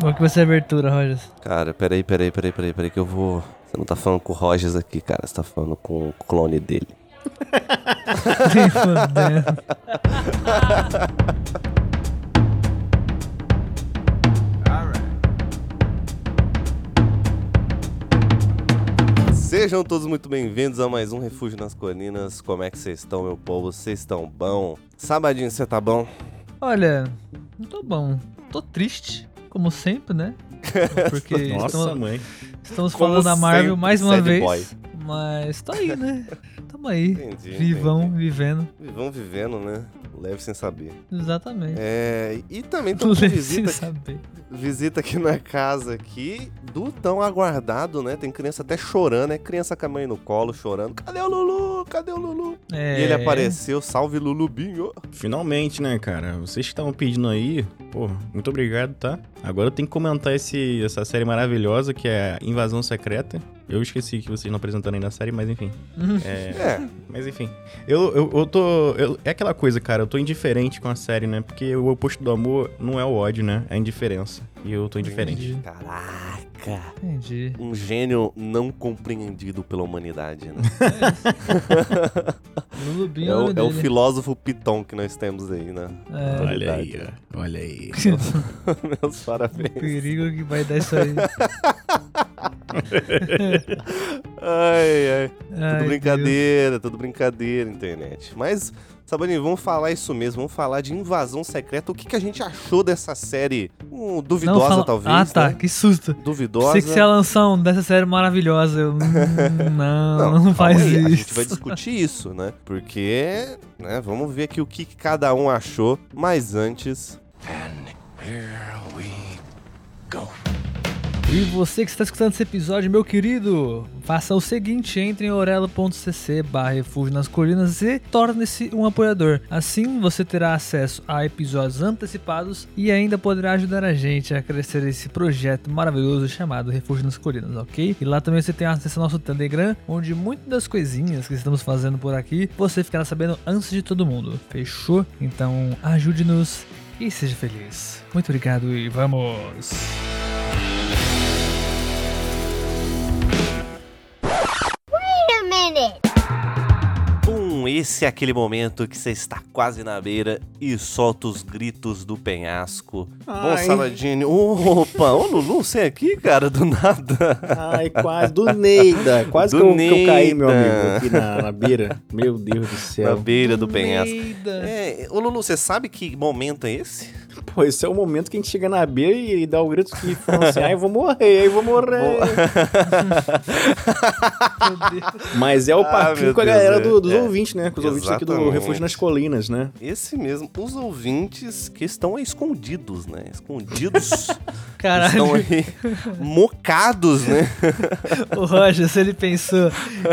Qual que vai ser a abertura, Rogers? Cara, peraí, peraí, peraí, peraí, peraí, que eu vou. Você não tá falando com o Rogers aqui, cara. Você tá falando com o clone dele. Sejam todos muito bem-vindos a mais um Refúgio nas Colinas. Como é que vocês estão, meu povo? Vocês estão bom? Sabadinho, você tá bom? Olha, não tô bom. Tô triste, como sempre, né? Porque Nossa, estamos, mãe. estamos Como falando da Marvel mais uma vez. boy. Mas tô aí, né? Tamo aí. Entendi. Vivão, entendi. vivendo. Vivão vivendo, né? Leve sem saber. Exatamente. É, e também estamos com Sem visita, saber. visita aqui na casa aqui do tão aguardado, né? Tem criança até chorando, é criança com a mãe no colo, chorando. Cadê o Lulu? Cadê o Lulu? É... E ele apareceu, salve Lulubinho. Finalmente, né, cara? Vocês que estavam pedindo aí, pô, muito obrigado, tá? Agora eu tenho que comentar esse, essa série maravilhosa que é Invasão Secreta. Eu esqueci que vocês não apresentaram ainda a série, mas enfim. É, É, mas enfim. Eu, eu, eu tô. eu- é aquela coisa, cara, eu tô indiferente com a série, né? Porque o oposto do amor não é o ódio, né? É a indiferença. E eu tô indiferente. Entendi. caraca. Entendi. Um gênio não compreendido pela humanidade, né? É é o é o filósofo Piton que nós temos aí, né? É, Olha aí. Olha aí. Meus parabéns. o perigo que vai dar isso aí. Ai, ai. Ai, Tudo brincadeira, tudo brincadeira, internet. Mas, Sabaninho, vamos falar isso mesmo, vamos falar de invasão secreta. O que, que a gente achou dessa série? Hum, duvidosa, Não fala- talvez. Ah, tá. né? Que susto. Duvidosa. Sei que você ia lançar um dessa série maravilhosa. Eu, hum, não, não, calma faz aí, isso. A gente vai discutir isso, né? Porque, né, vamos ver aqui o que, que cada um achou. Mas antes, E você que está escutando esse episódio, meu querido, faça o seguinte, entre em orelo.cc barra refúgio nas colinas e torne-se um apoiador. Assim você terá acesso a episódios antecipados e ainda poderá ajudar a gente a crescer esse projeto maravilhoso chamado Refúgio nas Colinas, ok? E lá também você tem acesso ao nosso Telegram, onde muitas das coisinhas que estamos fazendo por aqui, você ficará sabendo antes de todo mundo. Fechou? Então ajude-nos e seja feliz. Muito obrigado e vamos! Esse é aquele momento que você está quase na beira e solta os gritos do penhasco. Bom, Ai. Saladinho. Opa, ô Lulu, você é aqui, cara, do nada. Ai, quase. Do Neida. Quase Do que, eu, que eu caí, meu Neida. amigo, aqui na, na beira. Meu Deus do Na céu. beira do penhasco. Neida. É, ô Lulu, você sabe que momento é esse? Pô, esse é o momento que a gente chega na beira e, e dá o grito que fala assim, ai, eu vou morrer, ai, eu vou morrer. Mas é o Ah, papinho meu com a galera é, do- dos é. ouvintes, né? Com os ouvintes aqui do Exatamente. Refúgio nas Colinas, né? Esse mesmo, os ouvintes que estão escondidos, né? Escondidos. Caralho. Estão aí mocados, né? O Roger, se ele pensou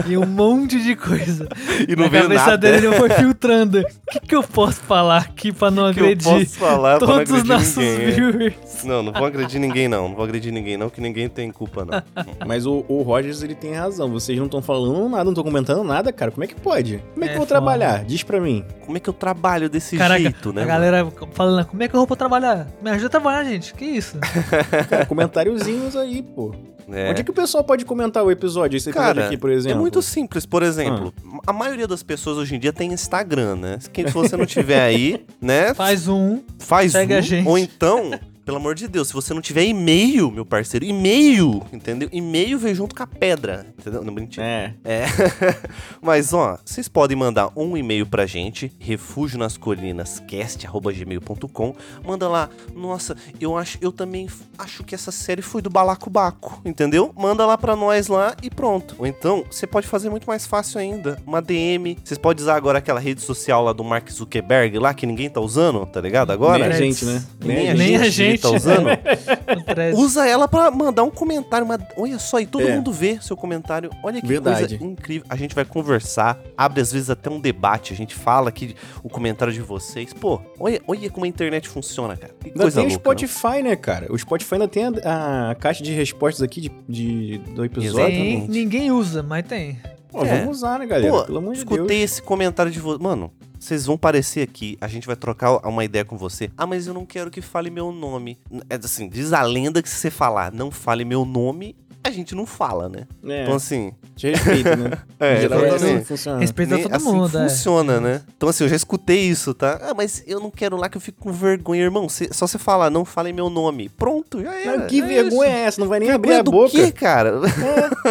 em um monte de coisa. E não Na vê cabeça nada. dele, ele foi filtrando. O que, que eu posso falar aqui pra não O que eu agredir posso falar não todos os agredir nossos ninguém? é? viewers? Não, não vou agredir ninguém, não. Não vou agredir ninguém, não, que ninguém tem culpa, não. Mas o, o Rogers, ele tem razão. Vocês não estão falando nada, não estão comentando nada, cara. Como é que pode? Como é que É eu vou foda. trabalhar? Diz pra mim. Como é que eu trabalho desse Caraca, jeito, né? a mano? galera falando, como é que eu vou pra trabalhar? Me ajuda a trabalhar, gente. Que isso? Cara, comentáriozinhos aí, pô. É. Onde é que o pessoal pode comentar o episódio? Esse episódio Cara, aqui, por é exemplo? muito simples. Por exemplo, a maioria das pessoas hoje em dia tem Instagram, né? Quem, se você não tiver aí, né? Faz um. faz segue um, a gente. Ou então, pelo amor de Deus, se você não tiver e-mail, meu parceiro, e-mail, entendeu? E-mail vem junto com a pedra, entendeu? Não, mentira. É. É. Mas, ó, vocês podem mandar um e-mail pra gente, refugionascolinascast.gmail.com. Manda lá, nossa, eu acho, eu também acho que essa série foi do Balacobaco, entendeu? Manda lá pra nós lá e pronto. Ou então, você pode fazer muito mais fácil ainda, uma DM. Vocês podem usar agora aquela rede social lá do Mark Zuckerberg lá, que ninguém tá usando, tá ligado? Agora. Nem a gente, né? Nem a Nem a gente, gente. tá usando. Usa ela pra mandar um comentário. Uma... Olha só, e todo É. mundo vê seu comentário. Olha que Verdade. coisa incrível. A gente vai conversar, abre às vezes até um debate. A gente fala aqui o comentário de vocês. Pô, olha, olha como a internet funciona, cara. Que Ainda coisa tem o louca. não? Spotify, né, cara? O Spotify ainda tem a, a caixa de respostas aqui de, de- do episódio. Tem, ninguém usa, mas tem. Pô, É. vamos usar, né, galera? Pô, Pelo amor de escutei Deus. esse comentário de vocês. Mano, vocês vão aparecer aqui, a gente vai trocar uma ideia com você. Ah, mas eu não quero que fale meu nome. É assim, diz a lenda que se você falar não fale meu nome, a gente não fala, né? É, Então assim, te respeito, né? É, exatamente. assim funciona. Respeita nem todo assim mundo, é. funciona, né? Então assim, eu já escutei isso, tá? Ah, mas eu não quero lá que eu fico com vergonha, irmão. Cê- só você falar, não falem meu nome. Pronto, já era. Mas que é vergonha isso. é essa? Não vai nem Vergonha abrir a do boca. quê, cara?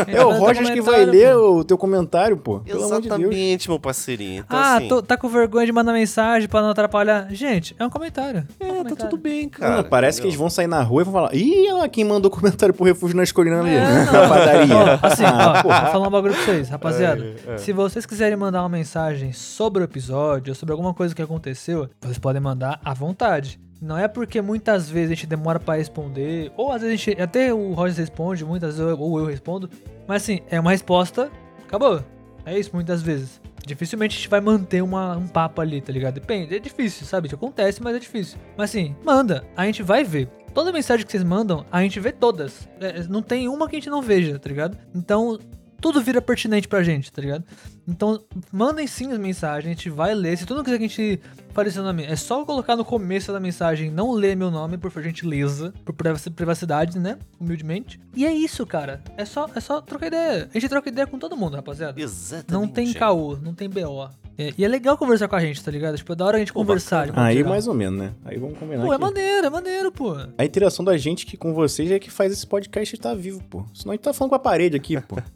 É o Rogers que vai comentário, ler pô. o teu comentário, pô. Pelo amor de Deus. Exatamente, meu parceirinho. Então, ah, assim, tô- tá com vergonha de mandar mensagem pra não atrapalhar. Gente, é um comentário. É, um é, tá comentário. tudo bem, cara. parece que eles entendeu? vão sair na rua e vão falar Ih, olha lá quem mandou comentário pro refúgio na escolhendo ali. É, não. na padaria. Ó, assim, Ah, ó, vou falar um bagulho pra vocês, rapaziada. É, é. Se vocês quiserem mandar uma mensagem sobre o episódio, ou sobre alguma coisa que aconteceu, vocês podem mandar à vontade. Não é porque muitas vezes a gente demora pra responder, ou às vezes a gente, até o Roger responde, muitas vezes eu- ou eu respondo, mas assim, é uma resposta, acabou. É isso muitas vezes. Dificilmente a gente vai manter uma, um papo ali, tá ligado? Depende, é difícil, sabe? Acontece, mas é difícil. Mas assim, manda, a gente vai ver. Toda mensagem que vocês mandam, a gente vê todas. É, não tem uma que a gente não veja, tá ligado? Então, tudo vira pertinente pra gente, tá ligado? Então, mandem sim as mensagens, a gente vai ler. Se tu não quiser que a gente fale seu nome, é só colocar no começo da mensagem, não ler meu nome, por gentileza, por privaci- privacidade, né? Humildemente. E é isso, cara. É só, é só trocar ideia. A gente troca ideia com todo mundo, rapaziada. Exatamente. Não tem é. caô, não tem BO. É, e é legal conversar com a gente, tá ligado? Tipo, é da hora a gente Pô, conversar. Aí geral. mais ou menos, né? Aí vamos combinar. Pô, é que maneiro, é maneiro, pô. A interação da gente aqui com vocês é que faz esse podcast estar vivo, pô. Senão a gente tá falando com a parede aqui, pô.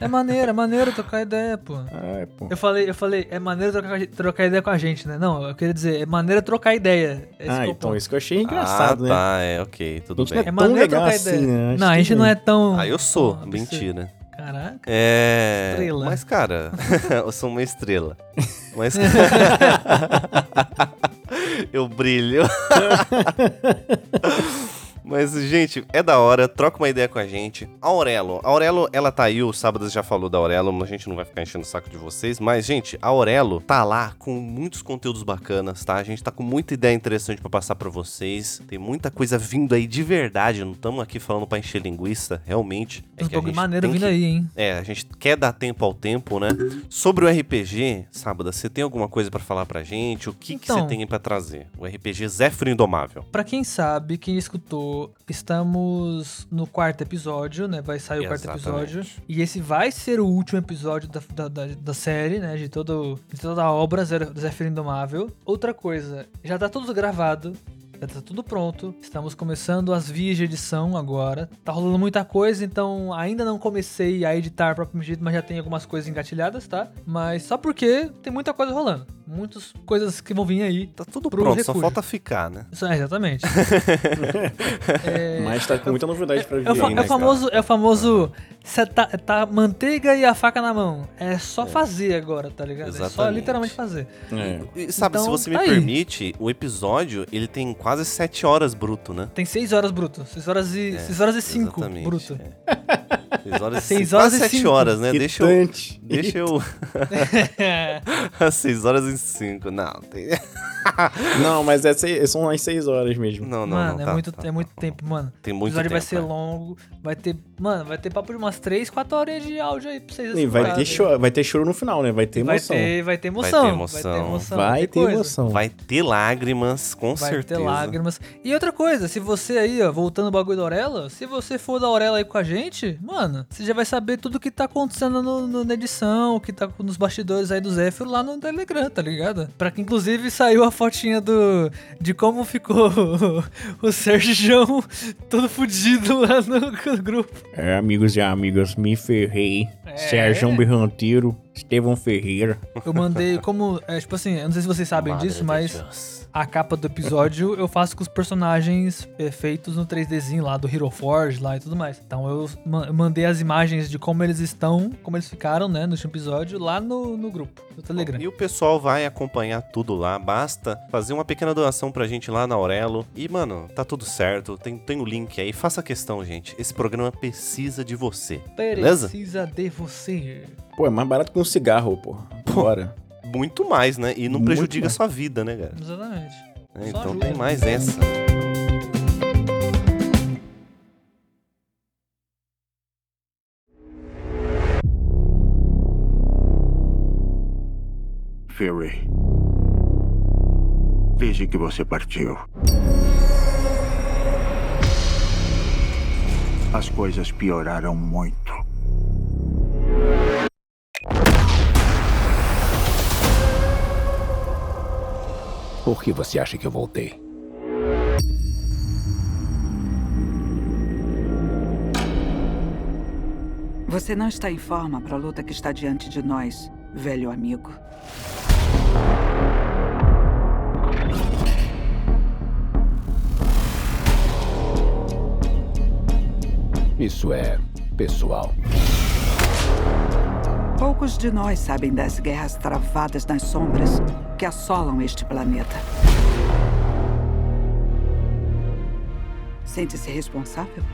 É maneiro, é maneiro trocar ideia, pô. Ah, é, pô. Eu falei, eu falei, é maneiro trocar, trocar ideia com a gente, né? Não, eu queria dizer, é maneiro trocar ideia. Esse Ah, é o então ponto. isso que eu achei engraçado, ah, né? tá, é, ok, tudo gente bem. É tão maneiro legal trocar assim, ideia. né? Não, a gente não é tão. Ah, eu sou, mentira. Caraca. É. Estrela. Mas, cara, eu sou uma estrela. Mas. eu brilho. Mas, gente, é da hora, troca uma ideia com a gente. A Aurelo, a Aurelo, ela tá aí, o Sábado já falou da Aurelo, a gente não vai ficar enchendo o saco de vocês, mas, gente, a Aurelo tá lá com muitos conteúdos bacanas, tá? A gente tá com muita ideia interessante pra passar pra vocês. Tem muita coisa vindo aí de verdade, não estamos aqui falando pra encher linguiça, realmente. A bagulho gente maneiro vindo que- aí, hein? é, a gente quer dar tempo ao tempo, né? Sobre o RPG, Sábado, você tem alguma coisa pra falar pra gente? O que, que você Então. tem aí pra trazer? O RPG Zéfiro Indomável. Pra quem sabe, quem escutou, estamos no quarto episódio, né? Vai sair o quarto episódio. E esse vai ser o último episódio da, da, da, série, né? De, todo, de toda a obra Zéfiro Indomável. Outra coisa, já tá tudo gravado. Já tá tudo pronto. Estamos começando as vias de edição agora. Tá rolando muita coisa, então ainda não comecei a editar propriamente mas já tem algumas coisas engatilhadas, tá? Mas só porque tem muita coisa rolando. Muitas coisas que vão vir aí. Tá tudo Pro pronto, só refúgio. falta ficar, né? Isso, é, exatamente. É, Mas tá com muita novidade pra vir É o, fa- aí, é né, o famoso, é o famoso tá, tá manteiga e a faca na mão. É só fazer agora, tá ligado? É só Exatamente. literalmente fazer. É. E sabe, Então, se você me tá aí. permite, o episódio, ele tem quase 7 horas bruto, né? Tem 6 horas bruto. 6 horas e, É, 6 horas e 5 exatamente, bruto. é. 6 horas, Seis quase horas e 7 cinco. horas, né? Deixa eu... Deixa eu... 6 horas e 5. Não, tem... Não, mas é seis- são as seis horas mesmo. Não, não, mano, não. é tá, muito, tá, é muito tá, tempo, mano. Tem O muito episódio tempo. vai ser é. longo. Vai ter. Mano, vai ter papo de umas 3, 4 horas de áudio aí pra vocês E vai ter, choro, vai ter choro no final, né? Vai ter Vai emoção. ter, vai ter emoção. Vai ter emoção. Vai ter coisa. emoção. Vai ter lágrimas, com Vai certeza. ter lágrimas. E outra coisa, se você aí, ó, voltando ao bagulho da Aurela, se você for da Aurela aí com a gente, mano, você já vai saber tudo que tá acontecendo no, no- na edição, o que tá nos bastidores aí do Zéfiro lá no Telegram, tá ligado? Pra que inclusive saiu a fotinha do de como ficou o Sérgio todo fudido lá no grupo. É, amigos e amigas, me ferrei. É. Sérgio Berranteiro, Estevão Ferreira. Eu mandei como, é, tipo assim, eu não sei se vocês sabem Madre disso, mas Deus. A capa do episódio eu faço com os personagens é, feitos no 3Dzinho lá do Hero Forge lá e tudo mais. Então eu ma- eu mandei as imagens de como eles estão, como eles ficaram, né, no último episódio, lá no, no grupo, no Telegram. E o pessoal vai acompanhar tudo lá. Basta fazer uma pequena doação pra gente lá na Aurelo. E, mano, tá tudo certo. Tem, tem o link aí. Faça questão, gente. Esse programa precisa de você. Beleza? Precisa de você. Pô, é mais barato que um cigarro, pô. Bora. Muito mais, né? E não Muito prejudica a mais. sua vida, né, cara? Exatamente. É, então ajuda. tem mais essa. Fury. Desde que você partiu. As coisas pioraram muito. Por que você acha que eu voltei? Você não está em forma para a luta que está diante de nós, velho amigo. Isso é pessoal. Poucos de nós sabem das guerras travadas nas sombras que assolam este planeta. Sente-se responsável?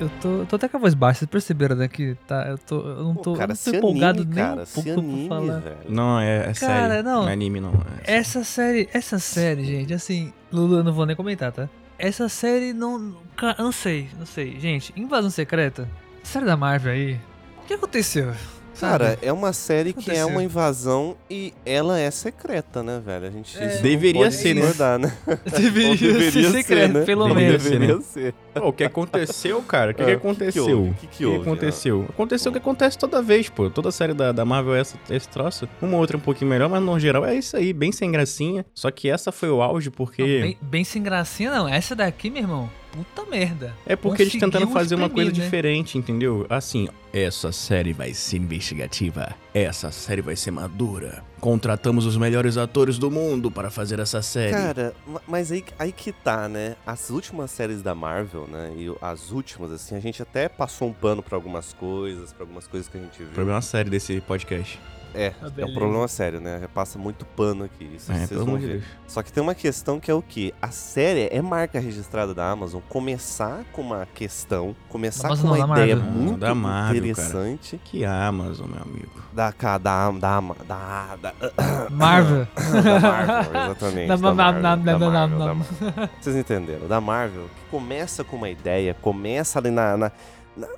Eu tô, eu tô até com a voz baixa, vocês perceberam, né? Que tá, eu, tô, eu não Pô, tô, eu cara, não tô empolgado anime, nem cara, um pouco anime, pra falar. velho. Não, é, é Cara, série. não. Não é anime, não. É Essa série, essa série, gente, assim, Lulu, eu não vou nem comentar, tá? Essa série não. Eu não sei, não sei. Gente, Invasão Secreta, série da Marvel aí. O que aconteceu? Sabe? Cara, é uma série que é uma invasão e ela é secreta, né, velho? A gente É. não Deveria pode ser, né? discordar, né? deveria, Ou ser secreto, né? pelo Deveria menos. ser, Deveria né? ser. Pô, o que aconteceu, cara? O que, Ah, que o que que aconteceu? houve? O que que houve, aconteceu? Aconteceu o que acontece toda vez, pô. Toda série da, da Marvel é essa, esse troço. Uma outra um pouquinho melhor, mas no geral é isso aí, bem sem gracinha. Só que essa foi o auge Não, porque. bem, bem sem gracinha, não. Essa daqui, meu irmão, puta merda. É porque eles tentaram Conseguiu fazer uma coisa né? diferente, entendeu? Assim, essa série vai ser investigativa. Essa série vai ser madura. Contratamos os melhores atores do mundo para fazer essa série. Cara, ma- mas aí, aí que tá, né? As últimas séries da Marvel, né? E as últimas, assim, a gente até passou um pano pra algumas coisas, pra algumas coisas que a gente viu. Problema sério desse podcast. É, Ah, é um problema sério, né? Passa muito pano aqui. Isso É, vocês vão ver. Deus. Só que tem uma questão que é o quê? A série é marca registrada da Amazon começar com uma questão, começar Amazon com uma da ideia Marvel. Muito da Marvel, cara. interessante Que Amazon, meu amigo. da, ca- da, da, da, da, Marvel. da Marvel, exatamente. Da- Da, da- Marvel, da- da da- da- Marvel, da- da Marvel. Vocês entenderam? Da Marvel, que começa com uma ideia, começa ali na, na-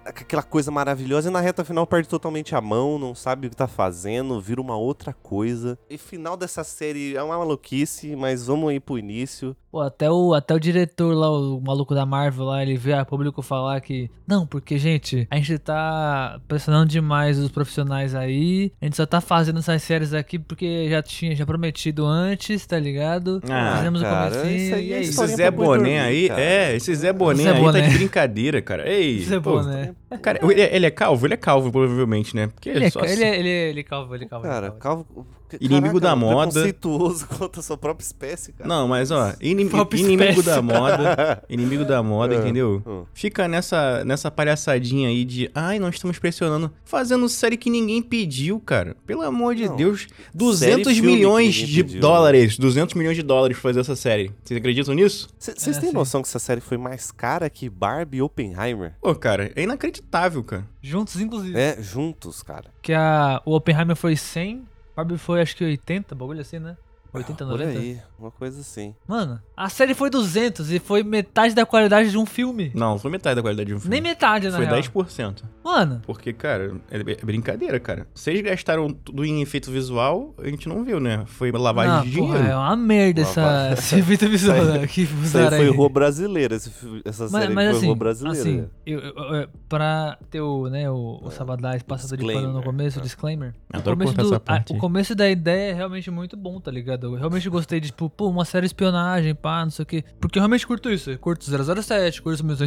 aquela coisa maravilhosa e na reta final perde totalmente a mão, não sabe o que tá fazendo, vira uma outra coisa. E final dessa série é uma maluquice, mas vamos ir pro início. Pô, até o, até o diretor lá, o maluco da Marvel lá, ele veio a público falar que. Não, porque, gente, a gente tá pressionando demais os profissionais aí. A gente só tá fazendo essas séries aqui porque já tinha já prometido antes, tá ligado? Ah, Fizemos cara, o comecinho isso aí e é é. Esse Zé Boné aí, cara. é, esse Zé Boné aí tá de brincadeira, cara. Ei, Zé pô, Boné. Yeah. Cara, ele, ele é calvo? Ele é calvo, provavelmente, né? Porque Ele é, só ele, é, ele, é, ele é calvo, ele é calvo. ele é Cara, calvo. calvo. Inimigo da moda. Preconceituoso contra a sua própria espécie, cara. Não, mas ó, inim- inimigo da moda, inimigo da moda, É, entendeu? hum. Fica nessa, nessa palhaçadinha aí de, ai, nós estamos pressionando, fazendo série que ninguém pediu, cara. Pelo amor de Não. Deus, Série 200 filme que milhões de pediu, né? dólares, 200 milhões de dólares pra fazer essa série. Vocês acreditam nisso? Vocês É, têm sim. noção que essa série foi mais cara que Barbie e Oppenheimer? Pô, cara, é inacreditável, cara. Juntos, inclusive. É, juntos, cara. Que a, o Oppenheimer foi 100, Barbie foi acho que 80, bagulho assim, né? 80, Por 90. aí, uma coisa assim. Mano, a série foi 200 e foi metade da qualidade de um filme. Não, foi metade da qualidade de um filme. Nem metade, na Foi real. 10%. Mano, Porque, cara, é é brincadeira, cara. Vocês gastaram tudo em efeito visual, a gente não viu, né? Foi lavagem não, de dinheiro. porra, é uma merda essa, esse efeito visual Isso aí- né, que Isso aí usaram foi rua brasileira, esse essa Mas, série mas foi assim, rua brasileira. assim eu, eu, eu- pra ter o, né, o, o Sabadais passado de pano no começo, o disclaimer. O do- a- começo da ideia é realmente muito bom, tá ligado? Eu realmente gostei de, tipo, pô, uma série de espionagem, pá, não sei o quê. Porque eu realmente curto isso. Eu curto 007, curto Missão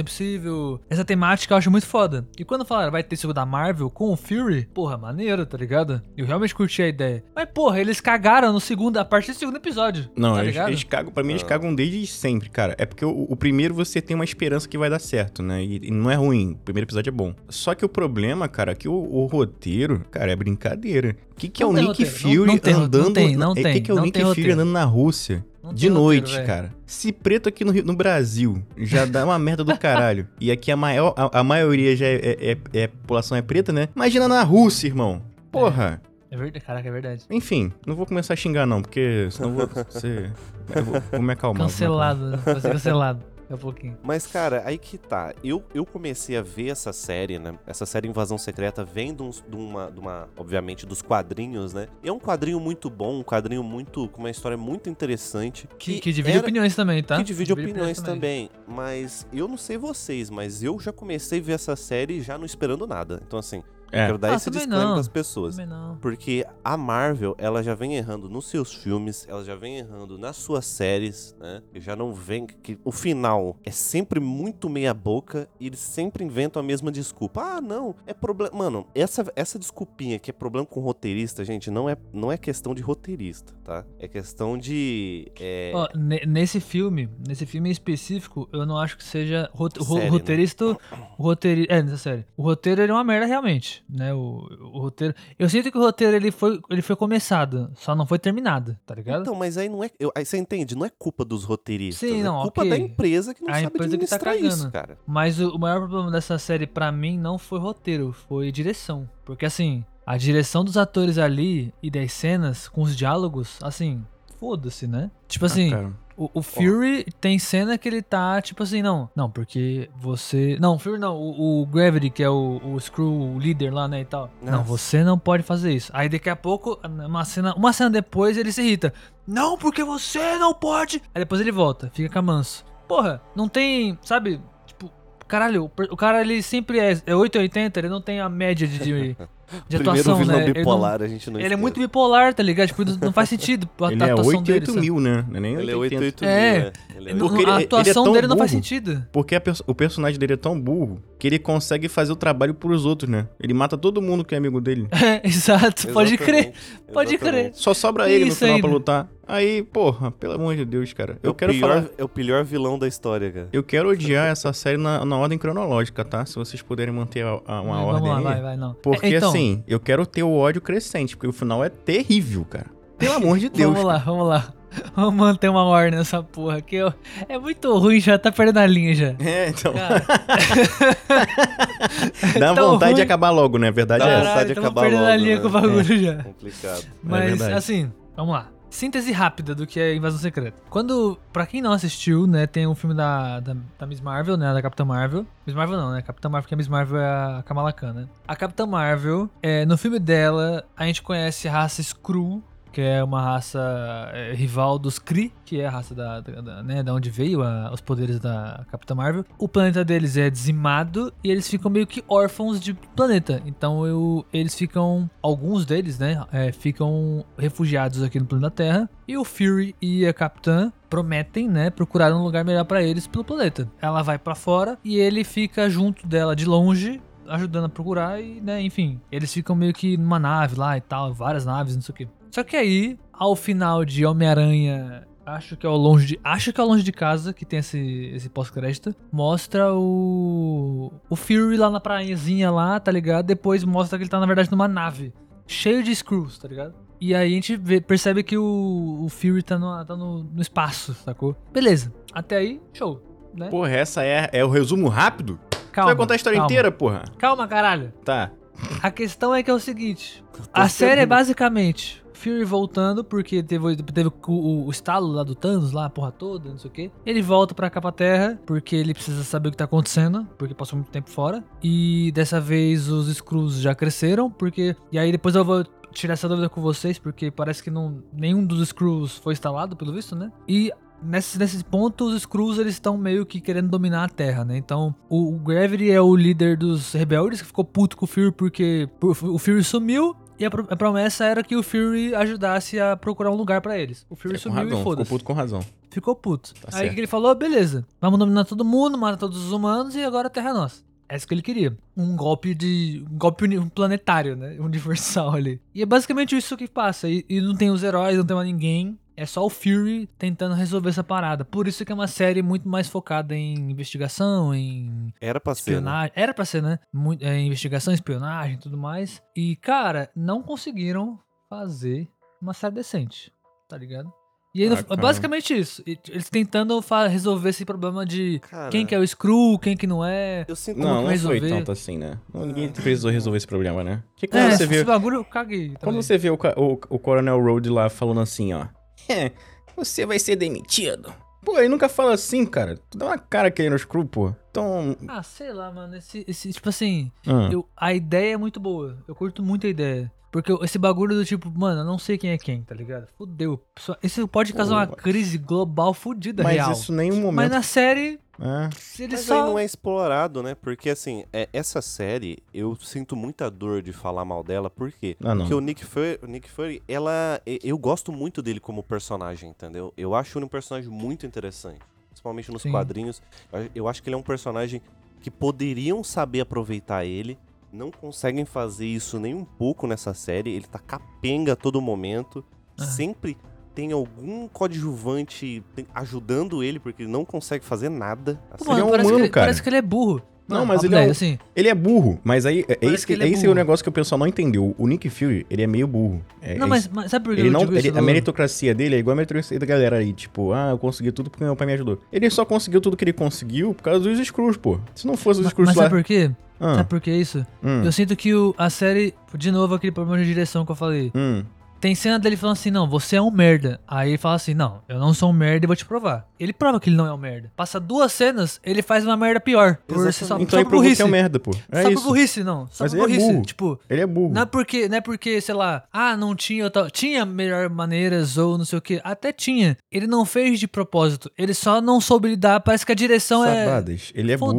Impossível-. Essa temática eu acho muito foda. E quando falaram, vai ter jogo da Marvel com o Fury, porra, maneiro, tá ligado? Eu realmente curti a ideia. Mas, porra, eles cagaram no segundo, a partir do segundo episódio. Não, tá eles, ligado? eles cagam, pra mim eles Ah. cagam desde sempre, cara. É porque o, o primeiro você tem uma esperança que vai dar certo, né? E, e não é ruim, o primeiro episódio é bom. Só que o problema, cara, é que o, o roteiro, cara, é brincadeira. O que, que é o Nick roteiro, Fury não tem ro- não andando... tem, não é, O que, tem, que é o Nick tem Fury roteiro. andando na Rússia? Não de tem roteiro, noite, velho. cara. Se preto aqui no, Rio- no Brasil já dá uma merda do caralho. E aqui a, maior, a, a maioria já é, é, é- é- a população é preta, né? Imagina na Rússia, irmão. Porra. É verdade, caraca, é verdade. Enfim, não vou começar a xingar não, porque senão eu vou ser... Eu vou, vou me acalmar. vou me Cancelado, vai ser cancelado daqui a pouquinho. Mas, cara, aí que tá. Eu, eu comecei a ver essa série, né? Essa série Invasão Secreta vem de, uns- de uma, de uma, obviamente, dos quadrinhos, né? E é um quadrinho muito bom, um quadrinho muito. com uma história muito interessante. Que, que divide era- opiniões também, tá? Que divide, opiniões também. Mas eu não sei vocês, mas eu já comecei a ver essa série já não esperando nada. Então, assim, É. quero dar Ah, esse disclaimer não. pras pessoas. Porque a Marvel, ela já vem errando nos seus filmes, ela já vem errando nas suas séries, né? E já não vem que o final é sempre muito meia boca e eles sempre inventam a mesma desculpa. Ah, não, é problema, mano, essa essa desculpinha que é problema com roteirista, gente, não é não é questão de roteirista, tá? É questão de é, ne- nesse filme, nesse filme em específico, eu não acho que seja rote- ro- Série, né? roteirista. O roteiro, é, nessa série. O roteiro ele é uma merda realmente, né? O, o roteiro. Eu sinto que o roteiro ele foi, ele foi começado, só não foi terminado, tá ligado? Então, mas aí não é. eu- aí você entende? Não é culpa dos roteiristas. Sim, é não, culpa ok. da empresa que não A sabe empresa que tá administrar isso, cagando. cara. Mas o, o maior problema dessa série pra mim não foi roteiro, foi direção. Porque assim, a direção dos atores ali e das cenas com os diálogos, assim, foda-se, né? Tipo assim, Ah, cara. O, o Fury tem cena que ele tá, tipo assim, não, não, porque você. Não, o Fury não, o, o Gravity, que é o, o Screw líder lá, né, e tal. Não, Nossa. você não pode fazer isso. Aí daqui a pouco, uma cena, uma cena depois, ele se irrita. Não, porque você não pode. Aí depois ele volta, fica com a manso. Porra, não tem, sabe? Caralho, o cara ele sempre é, é 880, ele não tem a média de, de, de Primeiro atuação, vilão né? Ele não- bipolar, a gente não Ele, é muito bipolar, tá ligado? Tipo, não faz sentido a Ele é atuação 8 e dele. 8 sabe? mil, né? Não é nem Ele é 880. 88 mil, É. né? É Porque a ele é atuação tão dele não faz sentido. Porque a perso- o personagem dele é tão burro que ele consegue fazer o trabalho pros outros, né? Ele mata todo mundo que é amigo dele. É, exato, pode crer. Exatamente, Pode exatamente. Só sobra ele no Isso final ainda. pra lutar. Aí, porra, pelo amor de Deus, cara. Eu é o quero pior, falar. É o pior vilão da história, cara. Eu quero odiar essa série na, na ordem cronológica, tá? Se vocês puderem manter a- a- uma Vamos ordem lá, aí. vai, vai, não. Porque É, então, assim, eu quero ter o ódio crescente, porque o final é terrível, cara. Pelo amor de Deus. Vamos lá, vamos lá. Vamos manter uma ordem nessa porra aqui. ó. É muito ruim, já tá perdendo a linha já. É, então. Dá vontade de ruim. acabar logo, né? A verdade Dá é essa. vontade caralho, de acabar perdendo a logo, linha né? com o bagulho já. Complicado. Mas, verdade. assim, vamos lá. Síntese rápida do que é Invasão Secreta. Quando, pra quem não assistiu, né, tem um filme da, da, da Miss Marvel, né, da Capitã Marvel. Miss Marvel não, né, Capitã Marvel, porque a Miss Marvel é a Kamala Khan, né. A Capitã Marvel, é, no filme dela, a gente conhece a raça Skrull, que é uma raça é, rival dos Kree, que é a raça da, da, da- né, da onde veio a- os poderes da Capitã Marvel. O planeta deles é dizimado e eles ficam meio que órfãos de planeta. Então eu, eles ficam, alguns deles, né, é, ficam refugiados aqui no planeta Terra. E o Fury e a Capitã prometem, né, procurar um lugar melhor pra eles pelo planeta. Ela vai pra fora e ele fica junto dela de longe ajudando a procurar e, né, enfim, eles ficam meio que numa nave lá e tal, várias naves, não sei o que. Só que aí, ao final de Homem-Aranha, acho que é o longe de, acho que é o longe de casa que tem esse, esse pós-crédito, mostra o o Fury lá na prainhazinha lá, tá ligado? Depois mostra que ele tá na verdade numa nave, cheio de screws, tá ligado? E aí a gente vê- percebe que o, o Fury tá, no, tá no, no espaço, sacou? Beleza. Até aí, show, né? Porra, essa é, é o resumo rápido? calma. Você vai contar a história calma. inteira, porra? Calma, caralho. Tá. A questão é que é o seguinte: a série é basicamente Fury voltando, porque teve, teve o, o- o estalo lá do Thanos, lá, a porra toda, não sei o quê. Ele volta pra capa terra, porque ele precisa saber o que tá acontecendo, porque passou muito tempo fora. E dessa vez os Skrulls já cresceram, porque. E aí depois eu vou tirar essa dúvida com vocês, porque parece que não, nenhum dos Skrulls foi instalado, pelo visto, né? E Nesse, nesse ponto, os Skrulls eles estão meio que querendo dominar a Terra, né? Então, o, o Gravity é o líder dos rebeldes que ficou puto com o Fury porque por- o Fury sumiu e a, pro- a promessa era que o Fury ajudasse a procurar um lugar pra eles. O Fury É, sumiu razão, e ficou foda-se. puto com razão. Ficou puto. Tá Aí o que ele falou? Beleza, vamos dominar todo mundo, matar todos os humanos e agora a Terra é nossa. É isso que ele queria. Um golpe de. Um golpe planetário, né? Universal ali. E é basicamente isso que passa. E, e não tem os heróis, não tem mais ninguém. É só o Fury tentando resolver essa parada. Por isso que é uma série muito mais focada em investigação, em Era pra ser. né? espionagem. Era pra ser, né? Muito, é, investigação, espionagem e tudo mais. E, cara, não conseguiram fazer uma série decente. Tá ligado? E aí, no- Ah, é basicamente isso. Eles tentando resolver esse problema de Cara, quem que é o Screw, quem que não é. Eu sinto Não, não resolver? foi tanto assim, né? Não, ninguém precisou resolver esse problema, né? Que É, quando você esse vê, bagulho eu caguei. quando também. você vê o, o, o Coronel Road lá falando assim, ó. "É, você vai ser demitido. Pô, ele nunca fala assim, cara. Tu dá uma cara que ele no Screw, pô. Então. Ah, sei lá, mano. Esse, esse tipo assim, ah, eu, a ideia é muito boa. Eu curto muito a ideia. Porque esse bagulho do tipo, mano, eu não sei quem é quem, tá ligado? Fudeu. Isso pode causar uma Pô, crise global fudida, mas real. isso em nenhum Mas momento. na série, É. ele Mas só. aí não é explorado, né? Porque assim, é, essa série, eu sinto muita dor de falar mal dela, por quê? Ah. Porque o Nick Fury, o Nick Fury, ela. Eu gosto muito dele como personagem, entendeu? Eu acho ele um personagem muito interessante. Principalmente nos Sim. quadrinhos. Eu- Eu acho que ele é um personagem que poderiam saber aproveitar ele. Não conseguem fazer isso nem um pouco nessa série. Ele tá capenga a todo momento. Ah. Sempre tem algum coadjuvante ajudando ele, porque ele não consegue fazer nada. Pô, Assim, Ele é um parece, humano, que ele, cara. parece que ele é burro. Não, Mano, mas ele é assim. Ele é burro, mas aí é esse, que ele é esse é o negócio que o pessoal não entendeu. O Nick Fury, ele é meio burro. É- Não, é mas, mas sabe por que Ele eu não, digo ele- isso? a meritocracia dele é igual a meritocracia da galera aí, tipo, ah, eu consegui tudo porque meu pai me ajudou. Ele só conseguiu tudo que ele conseguiu por causa dos Screws, pô. Se não fosse os Mas, Screws mas lá... sabe por quê? Ah, Sabe por que isso? hum, Eu sinto que o- a série, de novo, aquele problema de direção que eu falei. hum. Tem cena dele falando assim, não, você é um merda. Aí ele fala assim, não, eu não sou um merda e vou te provar. Ele prova que ele não é um merda. Passa duas cenas, ele faz uma merda pior. Por, só, Então só ele burrice. que é um merda, pô. É só isso. por burrice, não. Só Mas por é burrice. burro. Tipo, Ele é burro. não é porque, não é porque, sei lá, ah, não tinha, outra- tinha melhor maneiras ou não sei o que. Até tinha. Ele não fez de propósito. Ele só não soube lidar. Parece que a direção é. Sabadas, ele é burro.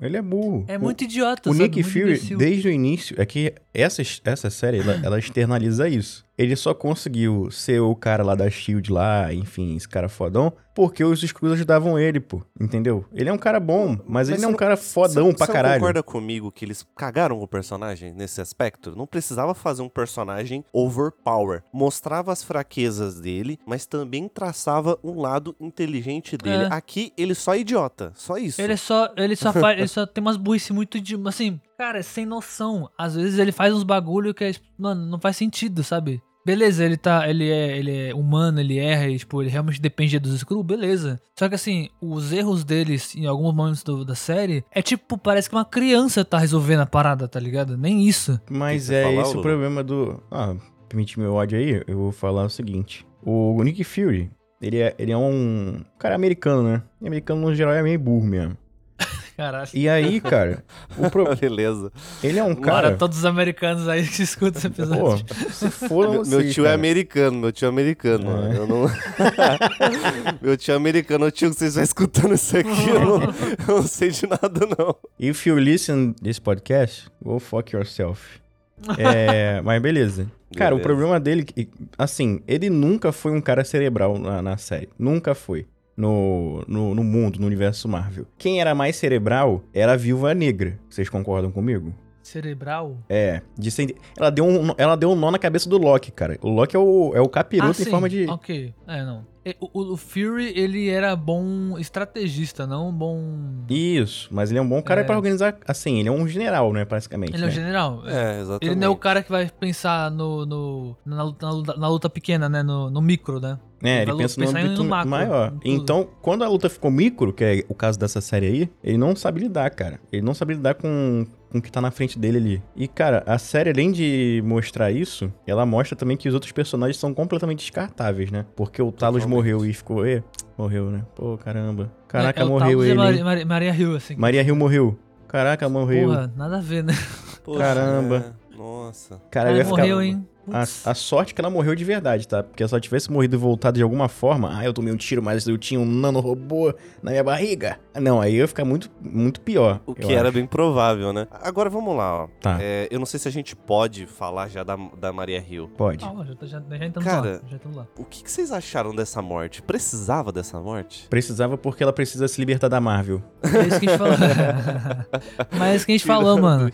Ele é burro. É O- muito idiota, O sabe? Nick Muito Fury, imbecil. desde o início, é que essa, essa série, ela, ela externaliza isso. Ele só conseguiu ser o cara lá da SHIELD lá, enfim, esse cara fodão, porque os Skrulls ajudavam ele, pô, entendeu? Ele é um cara bom, mas, ele você não é um não- cara fodão Você- pra você caralho. Não concorda comigo que eles cagaram com o personagem nesse aspecto? Não precisava fazer um personagem overpower. Mostrava as fraquezas dele, mas também traçava um lado inteligente dele. É. Aqui, ele só é idiota. Só isso. Ele é só, ele só faz, ele só tem umas burrice muito de, assim, cara, é sem noção. Às vezes ele faz uns bagulho que é, mano, não faz sentido, sabe? Beleza, ele tá, ele é, ele é humano, ele erra, e, tipo, ele realmente depende dos Skrull, beleza. Só que assim, os erros deles em alguns momentos do- da série é tipo, parece que uma criança tá resolvendo a parada, tá ligado? Nem isso. Mas é falar, esse o problema do... Ah, permite meu ódio aí, eu vou falar o seguinte. O Nick Fury, ele é, ele é um cara americano, né? E americano, no geral, é meio burro mesmo. Caralho. E aí, cara, o pro... Beleza. ele é um Cara, cara... todos os americanos aí que escutam esse episódio. Pô, se foram Meu, meu tio é cara. americano, meu tio é americano. É. Eu não... meu tio é americano, o tio que vocês estão escutando isso aqui, eu não, eu não sei de nada, não. If you listen this podcast, go fuck yourself. É, mas beleza. Cara, o Beleza. problema dele, assim, ele nunca foi um cara cerebral na, na série. Nunca foi. No, no, no mundo, no universo Marvel. Quem era mais cerebral era a Viúva Negra. Vocês concordam comigo? Cerebral? É. De ser- ela, deu um, ela deu um nó na cabeça do Loki, cara. O Loki é o, é o capiroto Ah, em sim. forma de. Ok, é, não. E- O, o Fury, ele era bom estrategista, não um bom... Isso, mas ele é um bom cara É. pra organizar. Assim, ele é um general, né? Basicamente. Ele é o né? general. É, exatamente. Ele não é o cara que vai pensar no, no- na, luta, na luta- na luta pequena, né? No, no micro, né? É, ele vai pensa no âmbito no macro, maior. Então, quando a luta ficou micro, que é o caso dessa série aí, ele não sabe lidar, cara. Ele não sabe lidar com, com o que tá na frente dele ali. E, cara, a série, além de mostrar isso, ela mostra também que os outros personagens são completamente descartáveis, né? Porque o Talos Totalmente. morreu e ficou, e morreu, né? Pô, caramba. Caraca, É, é o morreu Talos ele. Maria, hein? Maria, Maria Hill, assim. Maria Hill morreu. Caraca, morreu. Porra, nada a ver, né? Poxa, Caramba. é, Nossa. Cara, Cara, eu ia ficar- morreu, hein? A, a sorte é que ela morreu de verdade, tá? Porque se ela tivesse morrido e voltado de alguma forma, ah, eu tomei um tiro, mas eu tinha um nanorobô na minha barriga. Não, aí ia ficar muito, muito pior. O que era acho. bem provável, né? Agora vamos lá, ó. Tá. É, eu não sei se a gente pode falar já da, da Maria Hill. Pode. Ah, já, tá- já, já estamos Cara, lá. Já estamos lá. O que, que vocês acharam dessa morte? Precisava dessa morte? Precisava porque ela precisa se libertar da Marvel. É isso que a gente falou. Mas é isso que a gente falou, mano.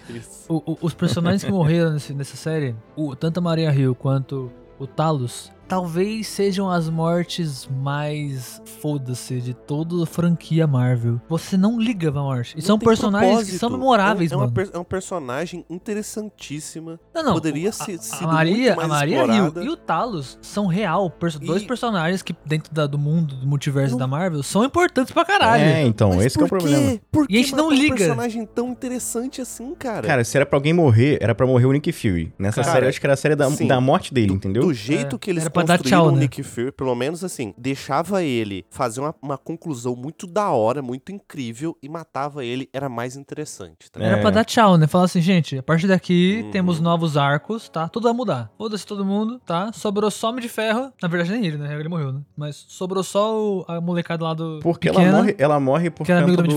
O- o- os personagens que morreram nesse- nessa série, o, tanto a Maria Hill quanto o Talos, talvez sejam as mortes mais foda-se de toda a franquia Marvel. Você não liga pra morte. E Não são personagens que são propósito. memoráveis, é, um- é uma mano. per- é um personagem interessantíssima. Não, não. Poderia a- ser a, a Maria, muito mais a Maria Hill explorada. e o Talos são real, perso- dois E- personagens que dentro da- do mundo do multiverso Não- da Marvel são importantes pra caralho. É, então, Mas esse que é o problema. Por E a gente que não liga. um personagem tão interessante assim, cara? Cara, se era pra alguém morrer, era pra morrer o Nick Fury. Nessa Cara, série, eu acho que era a série da, sim. da morte dele, do, entendeu? do jeito É, que eles era pra dar tchau, o né? Nick Fury, pelo menos assim, deixava ele fazer uma, uma conclusão muito da hora, muito incrível, e matava ele, era mais interessante, tá? É. Era pra dar tchau, né? Falar assim, gente, a partir daqui Uhum. temos novos arcos, tá? Tudo vai mudar. Foda-se todo mundo, tá? Sobrou só Homem de Ferro. Na verdade, nem ele, né? Ele morreu, né? Mas sobrou só o- a molecada lá do. Porque ela pequena. morre, ela morre por amigo do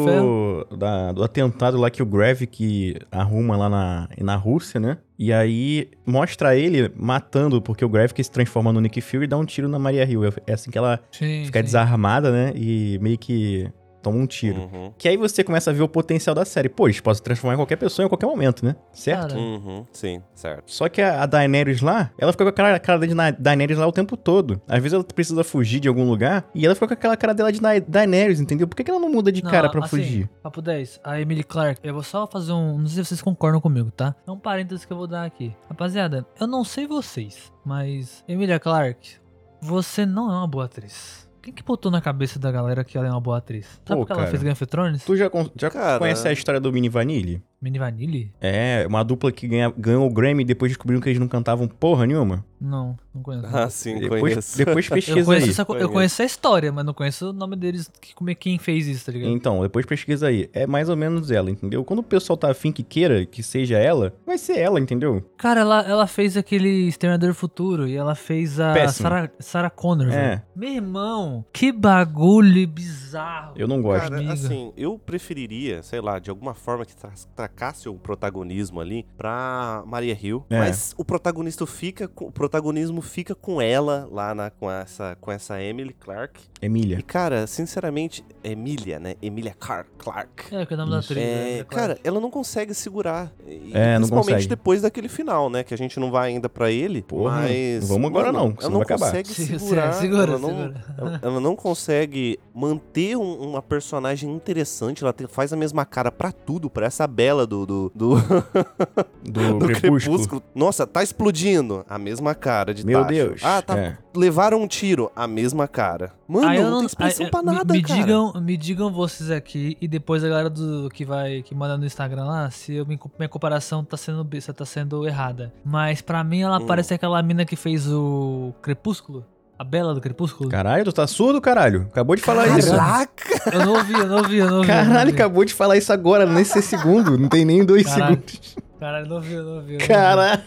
do, da- do atentado lá que o Gravik arruma lá na, na Rússia, né? E aí mostra ele matando, porque o Gravik se transforma no Nick Fury e dá um tiro na Maria Hill. É assim que ela Sim, fica sim. desarmada, né? E meio que toma um tiro. Uhum. Que aí você começa a ver o potencial da série. Pô, eles podem se transformar em qualquer pessoa em qualquer momento, né? Certo? Uhum, sim, certo. Só que a, a Daenerys lá, ela fica com aquela cara de Na- Daenerys lá o tempo todo. Às vezes ela precisa fugir de algum lugar e ela fica com aquela cara dela de Na- Daenerys, entendeu? Por que, que ela não muda de Não, cara pra assim, fugir? Papo 10, a Emily Clark, eu vou só fazer um. Não sei se vocês concordam comigo, tá? É um parênteses que eu vou dar aqui. Rapaziada, eu não sei vocês, mas Emilia Clark, você não é uma boa atriz. Quem que botou na cabeça da galera que ela é uma boa atriz? Sabe Pô, o que ela cara. fez Game of Thrones? Tu já, con- já Cara- conhece a história do Mini Vanille? Mini Vanille? É, uma dupla que ganha- ganhou o Grammy e depois descobriram que eles não cantavam porra nenhuma. Não, não conheço. Ah, sim, Depois, conheço. depois eu, pesquisa conheço aí. essa, eu Conheço. a história, mas não conheço o nome deles, que, como é quem fez isso, tá ligado? Então, depois pesquisa aí. É mais ou menos ela, entendeu? Quando o pessoal tá afim que queira que seja ela, vai ser ela, entendeu? Cara, ela, ela fez aquele Exterminador do Futuro e ela fez a. Sarah, Sarah Connor, É. Meu irmão, que bagulho bizarro. Eu não gosto. Cara, amigo. assim, eu preferiria, sei lá, de alguma forma que tra tracasse o protagonismo ali pra Maria Hill. É. Mas o protagonista fica com, o protagonismo fica com ela lá na, com, essa, com essa Emily Clark. Emília. E, cara, sinceramente, Emília, né? Emília Car Clark. É, que é o nome da Isso. atriz. É, né? cara, ela não consegue segurar. E, É, não principalmente consegue. depois daquele final, né? Que a gente não vai ainda pra ele. Porra, mas. não vamos agora não, Ela não acabar. consegue Se- se- segurar. segura, ela, não, segura. ela- ela não consegue manter um- uma personagem interessante. Ela te- faz a mesma cara pra tudo, pra essa bela do. do, do, Do, do Crepúsculo. crepúsculo. Nossa, tá explodindo. A mesma cara de Meu tacho. Deus. Ah, tá. É. Levaram um tiro. A mesma cara. Mano, Aí eu não, tem expressão aí, pra me- nada, me, cara. digam, me digam vocês aqui e depois a galera do que vai que manda no Instagram lá, se eu, minha, comparação tá sendo tá sendo errada. Mas pra mim ela Hum. parece aquela mina que fez o Crepúsculo, a Bela do Crepúsculo. Caralho, tu tá surdo, caralho? Acabou de falar isso. Caraca! Eu não ouvi, eu não ouvi, eu não ouvi. eu não Caralho, ouvi. acabou de falar isso agora, nesse segundo. Não tem nem dois Caralho. segundos. Caralho, eu não ouvi, eu não ouvi. eu ouvi. Caraca.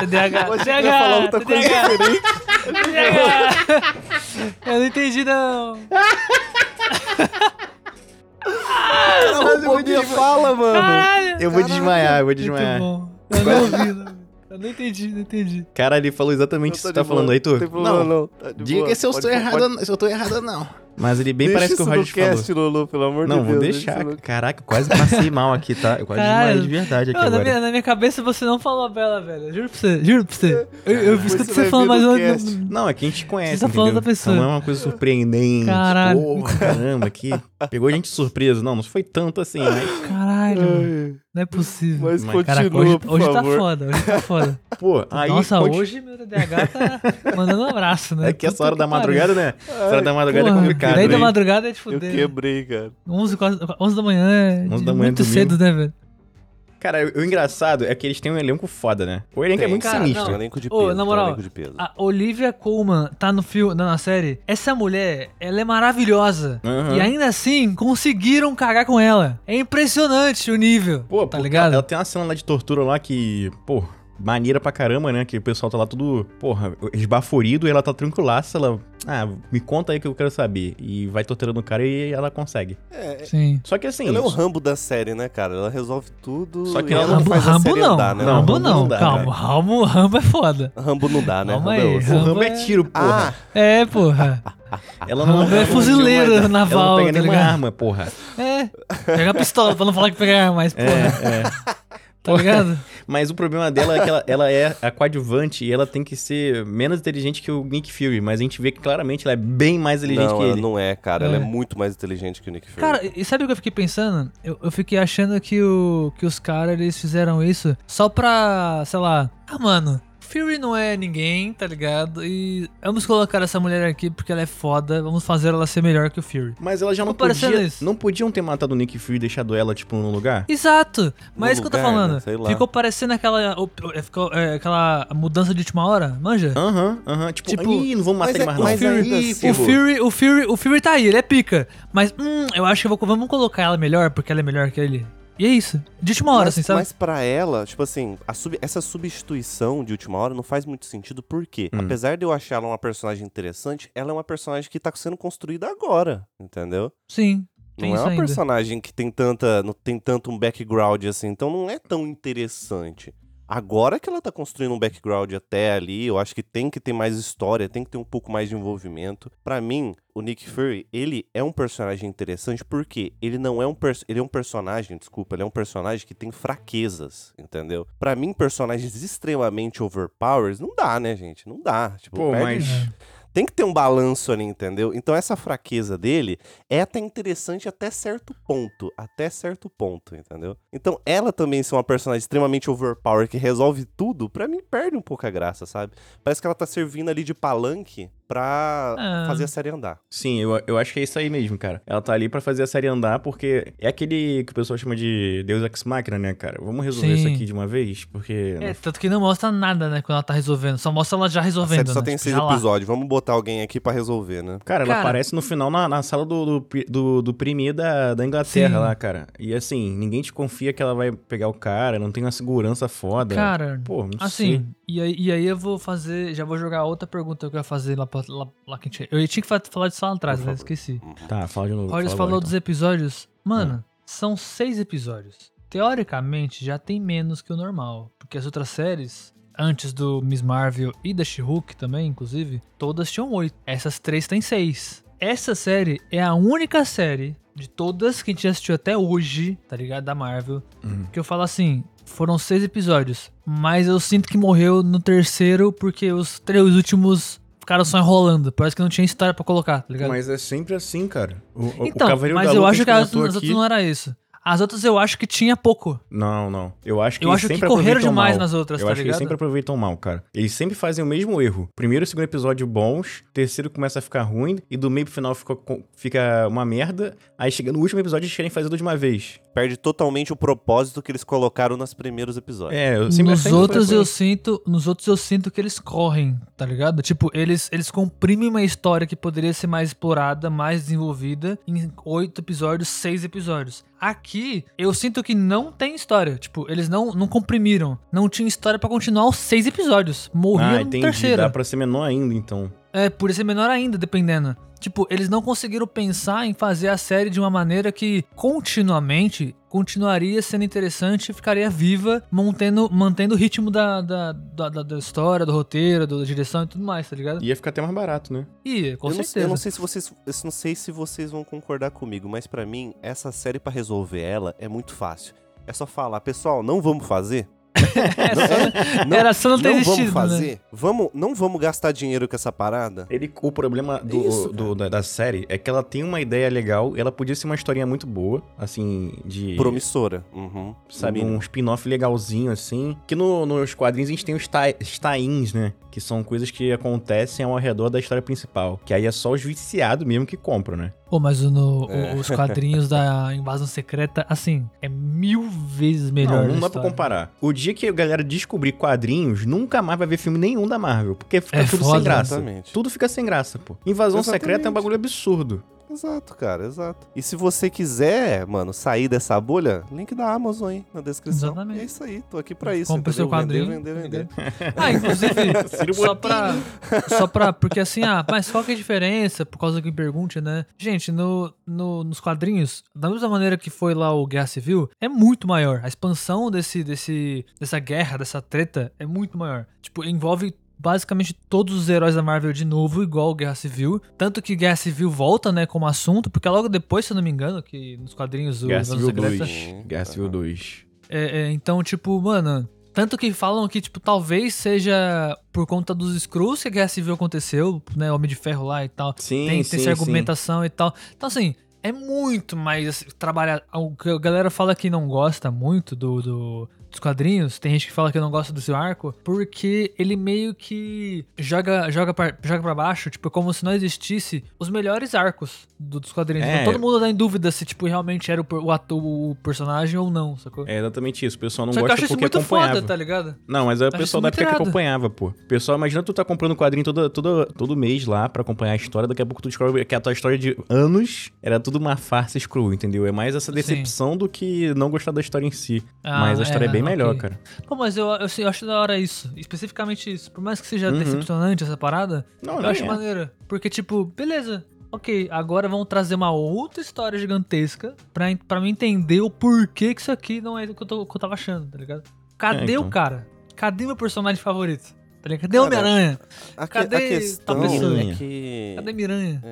TDAH, Eu TDAH, ia falar outra coisa diferente. TDAH. Eu não entendi não. Cara, roubou minha fala, mano. Caralho. Eu vou desmaiar, eu vou Muito desmaiar. bom. Eu não ouvi, não. Eu não entendi, não entendi. Cara, ele falou exatamente isso que você tá falando aí, tu? Não não. Tá Diga boa. se eu Pode- estou pode- errado, se eu tô errado ou não. Mas ele bem Deixa parece que o Roger no falou. cast, Lulu, pelo amor Não, de vou Deus. deixar. deixa Caraca, quase passei mal aqui, tá? Eu quase desmaiei de verdade aqui Não, na, agora. minha, na minha cabeça você não falou a Bela, velho. Juro pra você, juro pra você. Eu, eu escuto você falando, eu cast. não. Não, é que a gente conhece, Você tá entendeu? falando da pessoa. Então não é uma coisa surpreendente. Caralho. Porra, caramba, que pegou a gente de surpresa. Não, não foi tanto assim, mas... Caralho, Ai, não é possível. Mas Mas, Caraca, continua, hoje, por hoje tá favor. foda, hoje tá foda. Pô, aí... Nossa, conti- hoje meu TDAH tá mandando um abraço, né? É que essa hora da madrugada, né? Essa hora da madrugada é complicado, Daí da né? madrugada é de Eu fuder. quebrei, cara. 11, quase, 11 da manhã é 11 de- da manhã, muito domingo. cedo, né, velho? Cara, o engraçado é que eles têm um elenco foda, né? O elenco é Tem, muito cara, sinistro. Um elenco de Ô, peso. na tem um moral, elenco de peso. A Olivia Colman tá no filme, na série. Essa mulher, ela é maravilhosa. Aham. E ainda assim, conseguiram cagar com ela. É impressionante o nível. Pô, tá pô, ligado? Ela tem uma cena lá de tortura lá que, pô, maneira pra caramba, né? Que o pessoal tá lá tudo, porra, esbaforido e ela tá tranquilaça. Ela, ah, me conta aí que eu quero saber. E vai torturando o cara e ela consegue. É, Sim. Só que assim. ela é o Rambo da série, né, cara? Ela resolve tudo. Só que ela ela não Rambo, faz a Rambo série não. andar, né? Rambo Rambo não. não dá, Calma, cara. Rambo, Rambo é foda. Rambo não dá, né? Calma Rambo é aí, o Rambo Rambo é é- tiro, porra. É, porra. ela não Rambo é ela fuzileiro ela naval, não pega tá nenhuma ligado? arma, porra. É. Pega a pistola pra não falar que pega arma, mas, porra. É, é. Tá ligado? Mas o problema dela é que ela, ela é a coadjuvante e ela tem que ser menos inteligente que o Nick Fury. Mas a gente vê que claramente ela é bem mais inteligente não, que ela ele. não é, cara. Ela É. é muito mais inteligente que o Nick Fury. Cara, e sabe o que eu fiquei pensando? Eu, eu fiquei achando que, o, que os caras eles fizeram isso só pra, sei lá, ah, mano. Fury não é ninguém, tá ligado? E vamos colocar essa mulher aqui porque ela é foda. Vamos fazer ela ser melhor que o Fury. Mas ela já não podia. isso. Não podiam ter matado o Nick Fury e deixado ela, tipo, num lugar? Exato! Mas No é isso que eu tô falando. né? Sei lá. Ficou parecendo aquela, é, ficou, é, aquela mudança de última hora, manja? Aham, aham. Tipo, Tipo, não vamos matar ele é- mais não. Ih, assim- O ferrou. Fury, o Fury, o Fury tá aí, ele é pica. Mas, hum, eu acho que eu vou, vamos colocar ela melhor porque ela é melhor que ele. E é isso. De última hora, mas, assim, sabe? mas pra ela, tipo assim, a sub- essa substituição de última hora não faz muito sentido, porque Hum. apesar de eu achar ela uma personagem interessante, ela é uma personagem que tá sendo construída agora, entendeu? Sim. Não é uma ainda. personagem que tem tanta, não tem tanto um background assim, então não é tão interessante. Agora que ela tá construindo um background até ali, eu acho que tem que ter mais história, tem que ter um pouco mais de envolvimento. Pra mim, o Nick Fury, ele é um personagem interessante porque ele não é um ele é um personagem, desculpa, ele é um personagem que tem fraquezas, entendeu? Pra mim, personagens extremamente overpowers não dá, né, gente? Não dá. Tipo, Pô, perde- mas. Tem que ter um balanço ali, entendeu? Então essa fraqueza dele é até interessante até certo ponto, até certo ponto, entendeu? Então ela também ser uma personagem extremamente overpower que resolve tudo, pra mim perde um pouco a graça, sabe? Parece que ela tá servindo ali de palanque pra Ah. fazer a série andar. Sim, eu, eu acho que é isso aí mesmo, cara. Ela tá ali pra fazer a série andar porque é aquele que o pessoal chama de Deus Ex Machina, né, cara? Vamos resolver isso Sim. aqui de uma vez? Porque. É, tanto que não mostra nada, né, quando ela tá resolvendo. Só mostra ela já A resolvendo, série só né? tem tipo, seis lá. episódios, vamos botar alguém aqui pra resolver, né? Cara, ela Cara- aparece no final na, na sala do, do, do, do Premier da, da Inglaterra Sim. lá, cara. E assim, ninguém te confia que ela vai pegar o cara, não tem uma segurança foda. Cara, Pô, não sei. assim, e aí, e aí eu vou fazer, já vou jogar outra pergunta que eu ia fazer lá, pra, lá, lá que a gente... Eu tinha que fa- falar disso lá atrás, né? favor. Esqueci. Tá, fala de novo. O Rogers fala falou agora, dos então. episódios. Mano, são seis episódios. Teoricamente, já tem menos que o normal. Porque as outras séries, antes do Miss Marvel e da She-Hulk também, inclusive, todas tinham oito. Essas três têm seis. Essa série é a única série de todas que a gente já assistiu até hoje, tá ligado? Da Marvel. Uhum. Que eu falo assim, foram seis episódios. Mas eu sinto que morreu no terceiro porque os três últimos ficaram só enrolando. Parece que não tinha história pra colocar, tá ligado? Mas é sempre assim, cara. O, Então, o Cavaleiro mas da eu acho que as, as aqui- não era isso. As outras eu acho que tinha pouco. Não, não. Eu acho que Eu eles acho que correram demais mal. nas outras, Eu tá acho que eles ligado? sempre aproveitam mal, cara. Eles sempre fazem o mesmo erro. Primeiro e segundo episódio bons, terceiro começa a ficar ruim, e do meio pro final fica, fica uma merda. Aí chega no último episódio eles querem fazer tudo de uma vez. Perde totalmente o propósito que eles colocaram nos primeiros episódios. É, eu sempre nos outros eu sinto, nos outros eu sinto que eles correm, tá ligado? Tipo, eles eles comprimem uma história que poderia ser mais explorada, mais desenvolvida em oito episódios, seis episódios. Aqui eu sinto que não tem história, tipo, eles não não comprimiram, não tinha história pra continuar os seis episódios. Morria Ah, no entendi. terceiro. Dá pra ser menor ainda, então. É, por ser menor ainda, dependendo. Tipo, eles não conseguiram pensar em fazer a série de uma maneira que continuamente continuaria sendo interessante e ficaria viva, mantendo, mantendo o ritmo da, da, da, da- da história, do roteiro, da direção e tudo mais, tá ligado? Ia ficar até mais barato, né? E, com eu, não, certeza. eu não sei se vocês, eu não sei se vocês vão concordar comigo, mas pra mim essa série pra resolver ela é muito fácil. É só falar, pessoal, não vamos fazer. Não- Era só não ter não existido, vamos né? fazer. Vamos, não vamos gastar dinheiro com essa parada. Ele, o problema do, Isso, do- da, da série é que ela tem uma ideia legal, ela podia ser uma historinha muito boa, assim, de. Promissora. Uhum. Sabe, um spin-off legalzinho, assim. Que no- nos quadrinhos a gente tem os tie- os tie-ins, né? Que são coisas que acontecem ao redor da história principal. Que aí é só os viciados mesmo que compram, né? Pô, mas no- É. os quadrinhos da Invasão Secreta, assim, é mil vezes melhor. não, não dá pra comparar. O dia que a galera descobrir quadrinhos, nunca mais vai ver filme nenhum da Marvel. Porque fica É tudo foda. sem graça. Exatamente. Tudo fica sem graça, pô. Invasão Secreta é um Exatamente. bagulho absurdo. Exato, cara, exato. E se você quiser, mano, sair dessa bolha, link da Amazon aí na descrição. Exatamente. E é isso aí, tô aqui pra isso. Compre seu quadrinho. Vender, vender, vender. Ah, inclusive, só pra, só pra. Porque assim, ah, mas qual que é a diferença? Por causa que me pergunte, né? Gente, no, no- nos quadrinhos, da mesma maneira que foi lá o Guerra Civil, é muito maior. A expansão desse, desse, dessa guerra, dessa treta, é muito maior. Tipo, envolve. Basicamente todos os heróis da Marvel de novo, igual Guerra Civil. Tanto que Guerra Civil volta, né, como assunto, porque é logo depois, se eu não me engano, que nos quadrinhos do Guerra Invasão Civil Secreta, 2. Guerra Civil 2. é, é, então, tipo, mano, Tanto que falam que, tipo, talvez seja por conta dos Skrulls que a Guerra Civil aconteceu, né? Homem de Ferro lá e tal. Sim, tem, sim, tem essa sim. argumentação e tal. Então, assim, é muito mais assim, trabalhar. O que a galera fala que não gosta muito do, do- dos quadrinhos, tem gente que fala que não gosta do seu arco, porque ele meio que joga, joga, pra, joga pra baixo, tipo, como se não existisse os melhores arcos do- dos quadrinhos. É. Então, todo mundo tá em dúvida se, tipo, realmente era o, o ator, o personagem ou não, sacou? É exatamente isso. O pessoal não Só que eu gosta isso porque muito acompanhava. foda, tá ligado? Não, mas é o pessoal da época que irado. acompanhava, pô. Pessoal, imagina tu tá comprando quadrinho todo, todo, todo mês lá pra acompanhar a história, daqui a pouco tu descobre que a tua história de anos era tudo uma farsa screw, entendeu? É mais essa decepção do que não gostar da história em si. Ah, mas a história é, é, bem melhor, ok. cara. Pô, mas eu, eu, eu acho da hora isso. Especificamente isso. Por mais que seja Uhum. decepcionante essa parada, Não, eu acho é. maneiro. Porque, tipo, beleza. Ok, agora vão trazer uma outra história gigantesca pra, pra mim entender o porquê que isso aqui não é o que eu, tô- o que eu tava achando, tá ligado? Cadê É, o então. cara? Cadê meu personagem favorito? Tá ligado? Cadê Homem-Aranha? A, que- Cadê a questão pessoa? é que. Cadê Miranha?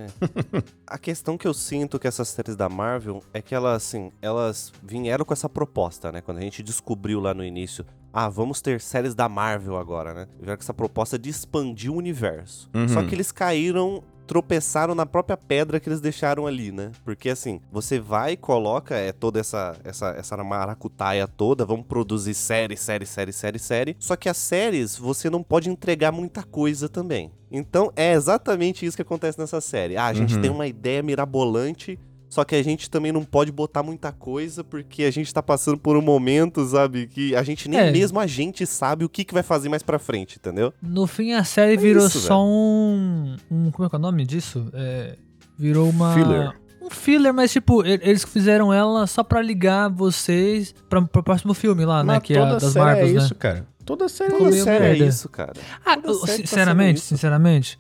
A questão que eu sinto que essas séries da Marvel é que elas, assim, elas vieram com essa proposta, né? Quando a gente descobriu lá no início, ah, vamos ter séries da Marvel agora, né? Vieram com essa proposta de expandir o universo. Uhum. Só que eles caíram, tropeçaram na própria pedra que eles deixaram ali, né? Porque assim, você vai e coloca é, toda essa, essa, essa maracutaia toda, vamos produzir série, série, série, série, série. Só que as séries, você não pode entregar muita coisa também. Então é exatamente isso que acontece nessa série. Ah, a gente Uhum. tem uma ideia mirabolante. Só que a gente também não pode botar muita coisa, porque a gente tá passando por um momento, sabe? Que a gente nem É. mesmo a gente sabe o que, que vai fazer mais pra frente, entendeu? No fim, a série virou isso, só um, um. Como é que é o nome disso? É, virou uma. Filler. Um filler, mas tipo, eles fizeram ela só pra ligar vocês pra, pro próximo filme lá, né? Mas Que é a toda das série Marvels, é né? isso, cara. Toda série é Toda série é isso, cara. Ah, série tá sendo sinceramente, isso. sinceramente,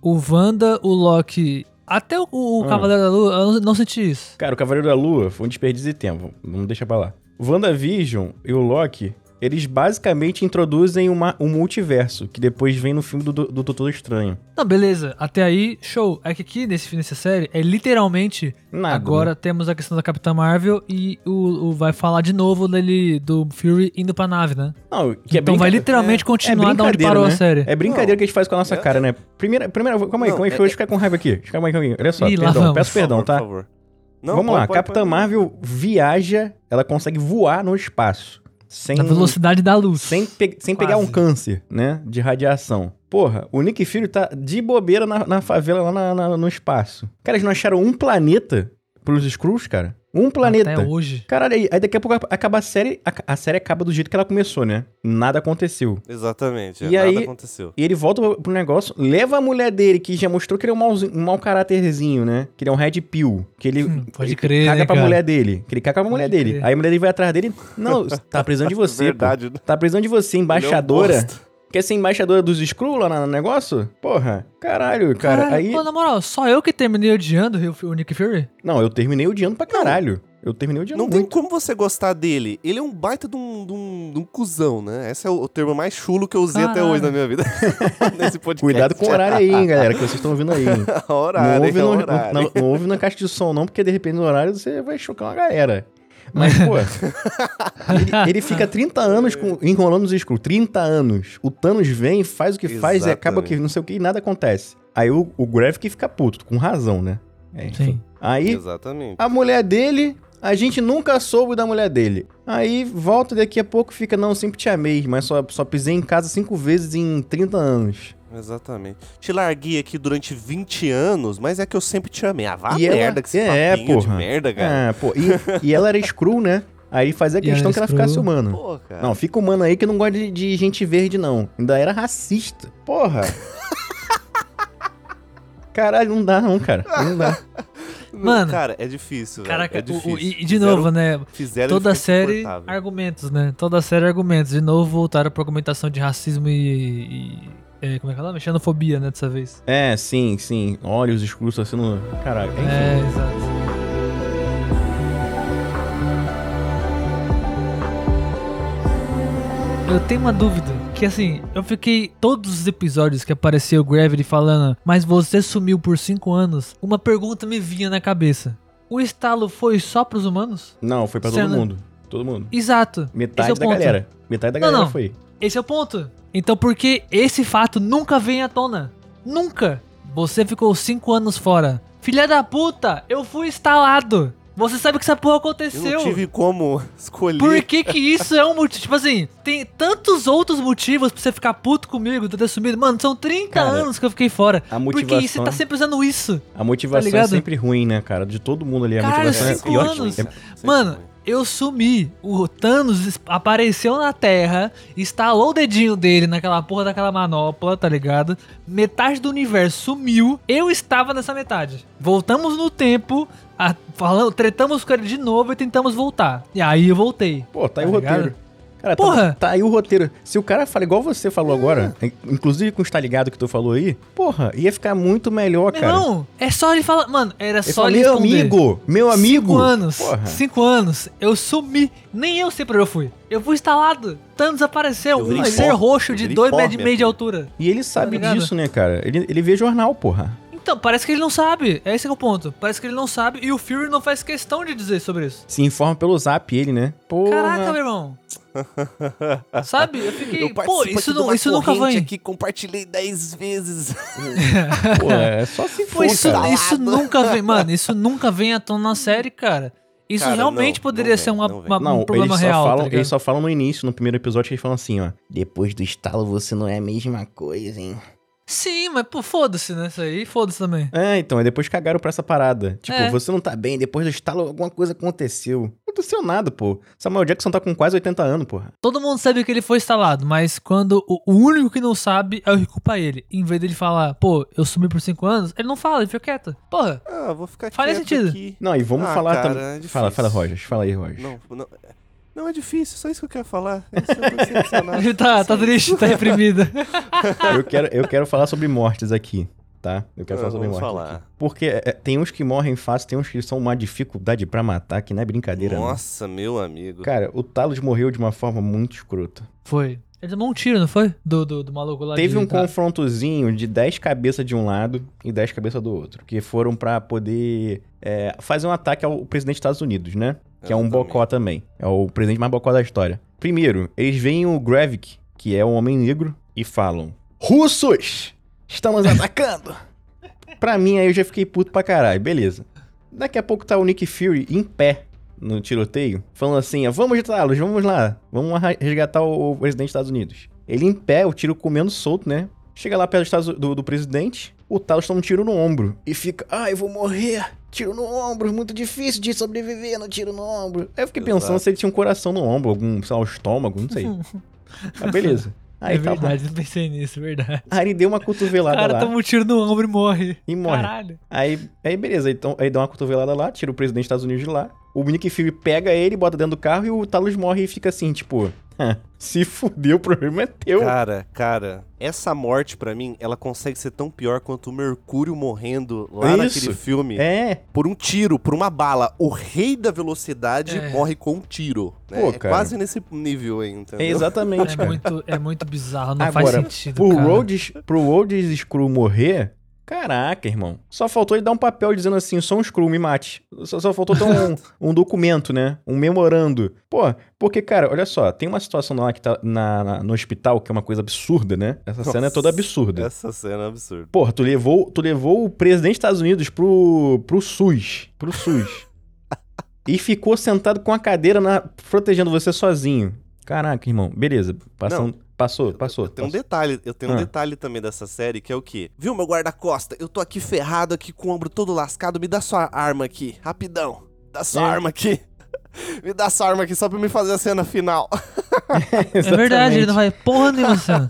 o Wanda, o Loki, até o, o Ah. Cavaleiro da Lua, eu não, não senti isso. Cara, o Cavaleiro da Lua foi um desperdício de tempo. Vamos deixar pra lá. WandaVision e o Loki, eles basicamente introduzem uma, um multiverso, que depois vem no filme do, do, do Doutor Estranho. Não, beleza, até aí, show. É que aqui nesse, nessa série é literalmente. Nada, agora né? temos a questão da Capitã Marvel e o, o- vai falar de novo dele, do Fury indo pra nave, né? Não, que é então vai literalmente continuar da onde parou né? a série. É brincadeira Não. que a gente faz com a nossa É. cara, né? Primeira, primeira, calma aí, Não, calma aí, é- que eu vou ficar com raiva aqui. Calma aí, calma aí. Olha só, Ih, perdão, vamos. peço perdão, Por tá? favor. Não, Vamos pode- lá, pode- Capitã pode- Marvel viaja, ela consegue voar no espaço. Sem, Na velocidade da luz. sem, pe- sem pegar um câncer, né? De radiação. Porra, o Nick Fury tá de bobeira na, na favela lá na- na- no espaço. Cara, eles não acharam um planeta pros Skrulls, cara? Um planeta. Até hoje. Caralho, aí, aí daqui a pouco acaba a série. A, a série acaba do jeito que ela começou, né? Nada aconteceu. Exatamente, E nada aí- aconteceu. E ele volta pro- negócio, leva a mulher dele, que já mostrou que ele é um, mauzinho- um mau caráterzinho, né? Que ele é um red pill. Que ele, Hum, pode ele crer, caga né, pra cara? mulher dele. Que ele caga pra mulher dele. crer. Aí a mulher dele vai atrás dele. Não, tá precisando de você. Verdade. Pô. Tá precisando de você, é embaixadora. Quer ser embaixadora dos Skrull lá no negócio? Porra, caralho, cara. Caralho, aí. pô, na moral, só eu que terminei odiando o, Nick Fury? Não, eu terminei odiando pra caralho. Eu terminei odiando Não tem muito. como você gostar dele. Ele é um baita de um, de um, de um cuzão, né? Esse é o, o termo mais chulo que eu usei até Caralho. hoje na minha vida. Nesse podcast. Cuidado com o horário aí, hein, galera, que vocês estão ouvindo aí. hein? horário, não, ouve é no, horário. não, não ouve na caixa de som, não, porque de repente no horário você vai chocar uma galera. Mas, pô, ele, ele fica 30 anos com- enrolando os Skrull. 30 anos. O Thanos vem, faz o que faz e acaba que Exatamente. não sei o que e nada acontece. Aí o, o Gravik fica puto, com razão, né? É, enfim. Sim. Aí Exatamente. a mulher dele, a gente nunca soube da mulher dele. Aí volta daqui a pouco fica, não, sempre te amei, mas só, só pisei em casa cinco vezes em 30 anos. Exatamente. Te larguei aqui durante 20 anos, mas é que eu sempre te amei. Ah, vá E ela- merda, que esse é, papinho de porra. merda, cara. Ah, pô, e, e ela era Skrull, né? Aí fazia ela questão que ela ficasse humana. Pô, cara. Não, fica humano aí que não gosta de, de gente verde, não. Ainda era racista. Porra. Caralho, não dá não, cara. Não dá. Mano, cara, é difícil. Caraca, é difícil. o- e, de Fizeram- novo, né? Fizeram Toda série, argumentos, né? Toda série, argumentos. De novo, voltaram pra argumentação de racismo e. e- é, como é que é o nome? Xenofobia, né? Dessa vez. É, sim, sim. Olha os discursos assim no. Caralho. Enfim. É, exato. Eu tenho uma dúvida, que assim, eu fiquei todos os episódios que apareceu o Gravity falando, mas você sumiu por 5 anos, uma pergunta me vinha na cabeça. O estalo foi só pros humanos? Não, foi pra todo mundo. Todo mundo. Exato. Metade Esse é o da ponto. galera. Metade da Não, galera não. foi. Esse é o ponto. Então por que esse fato nunca vem à tona? Nunca. Você ficou cinco anos fora. Filha da puta, eu fui instalado. Você sabe que essa porra Eu aconteceu. não tive como escolher. Por que que isso é um motivo? Tipo assim, tem tantos outros motivos pra você ficar puto comigo, de ter sumido. Mano, são 30 Cara, anos que eu fiquei fora. a Por que motivação- você tá sempre usando isso? A motivação é ligado? sempre ruim, né, cara? De todo mundo ali. A Caralho, motivação cinco é pior. anos. É- Mano. Eu sumi. O Thanos apareceu na Terra, instalou o dedinho dele naquela porra daquela manopla, tá ligado? Metade do universo sumiu. Eu estava nessa metade. Voltamos no tempo, a, falando, tretamos com ele de novo e tentamos voltar. E aí eu voltei. Pô, tá aí Tá o ligado? roteiro. Cara, tá- Porra! Tá, aí o roteiro. Se o cara fala igual você falou agora, in- inclusive com o está ligado que tu falou aí, porra, ia ficar muito melhor, Meu cara. irmão, é só ele falar. Mano, era Ele só fala, ele meu amigo, meu amigo. Cinco anos. Porra. Cinco anos. Eu sumi. Nem eu sei pra onde eu fui. Eu fui instalado. Thanos apareceu. Eu Um ser roxo de virei 2 pó, metros e meio de altura. E ele sabe Tá disso, né, cara? Ele, ele vê jornal, porra. Então, parece que ele não sabe. É esse que é o ponto. Parece que ele não sabe e o Fury não faz questão de dizer sobre isso. Se informa pelo zap ele, né? Porra. Caraca, meu irmão. Sabe? Eu fiquei. Eu Pô, isso, não, isso nunca vem. aqui, compartilhei 10 vezes. Pô, é só se Pô, for, isso, isso nunca vem. Mano, isso nunca vem à tona na série, cara. Isso Cara, realmente não, poderia não ser vem, uma- não uma- Não, um problema eles só, real. tá falam, ligado? eles só falam no início, no primeiro episódio, que eles falam assim, ó. Depois do estalo você não é a mesma coisa, hein? Sim, mas pô, foda-se, né? Isso aí, foda-se também. É, então, aí depois cagaram pra essa parada. Tipo, É. você não tá bem, depois do estalo alguma coisa aconteceu. Não aconteceu nada, pô. Samuel Jackson tá com quase 80 anos, porra. Todo mundo sabe que ele foi instalado, mas quando o, único que não sabe é o que culpa ele. Em vez dele falar, pô, eu sumi por 5 anos, ele não fala, ele fica quieto. Porra, Ah, vou ficar Faz quieto sentido. aqui. Não, e vamos Ah, falar também. é fala, fala, Rogers. Fala aí, Rogers. Não, não, não é difícil, só isso que eu quero falar. Isso é ele tá, tá triste, tá reprimido. Eu quero, eu quero falar sobre mortes aqui, tá? Eu quero Ah, falar sobre mortes. falar. aqui. Porque é, tem uns que morrem fácil, tem uns que são uma dificuldade pra matar, que não é brincadeira, não. Nossa, meu amigo. Cara, o Talos morreu de uma forma muito escrota. Foi. Ele tomou um tiro, não foi? Do, do, do maluco lá Teve de... um confrontozinho de 10 cabeças de um lado e 10 cabeças do outro, que foram pra poder é, fazer um ataque ao presidente dos Estados Unidos, né? Que é um bocó também. É o presidente mais bocó da história. Primeiro, eles veem o Gravik, que é um homem negro, e falam: Russos! Estamos atacando! pra mim, aí eu já fiquei puto pra caralho, beleza. Daqui a pouco tá o Nick Fury em pé no tiroteio, falando assim: vamos Talos, vamos lá, vamos resgatar o, o presidente dos Estados Unidos. Ele em pé, o tiro comendo solto, né? Chega lá perto Estados- do, do presidente, o Talos toma um tiro no ombro e fica: ai, eu vou morrer. Tiro no ombro, muito difícil de sobreviver no tiro no ombro. Aí eu fiquei pensando Exato. se ele tinha um coração no ombro, algum, sei lá, um estômago, não sei. Mas beleza. Aí é tá lá. verdade, não pensei nisso, verdade. Aí ele deu uma O cotovelada cara lá toma um tiro no ombro e morre. e morre. Caralho. Aí, aí beleza, então, aí dá uma cotovelada lá, tira o presidente dos Estados Unidos de lá. O Nick Fury pega ele, bota dentro do carro e o Talos morre e fica assim, tipo, se fudeu, o problema é teu. Cara, cara, essa morte pra mim, ela consegue ser tão pior quanto o Mercúrio morrendo lá Isso. naquele filme É, por um tiro, por uma bala. O rei da velocidade É. morre com um tiro. né? Pô, é cara. quase nesse nível aí, entendeu? é exatamente, É cara. muito, é muito bizarro, não faz Agora, sentido, pro cara. Rhodes, pro Rhodes Screw morrer, caraca, irmão. Só faltou ele dar um papel dizendo assim, sou um Screw, me mate. Só, só faltou um, um documento, né? Um memorando. Pô, porque, cara, olha só, tem uma situação lá que tá na, na- no hospital que é uma coisa absurda, né? Essa cena é toda Nossa, absurda. Essa cena é absurda. Porra, tu levou, tu levou o presidente dos Estados Unidos pro, pro SUS. Pro SUS. e ficou sentado com a cadeira na, protegendo você sozinho. Caraca, irmão. Beleza. Passando, passou, passou. Eu tenho um passou. detalhe, eu tenho um Ah. detalhe também dessa série, que é o quê? Viu, meu guarda-costa? Eu tô aqui ferrado, aqui com o ombro todo lascado. Me dá sua arma aqui, rapidão. Dá sua É. arma aqui. me dá sua arma aqui só pra me fazer a cena final. É verdade, ele não vai porra nenhuma na cena.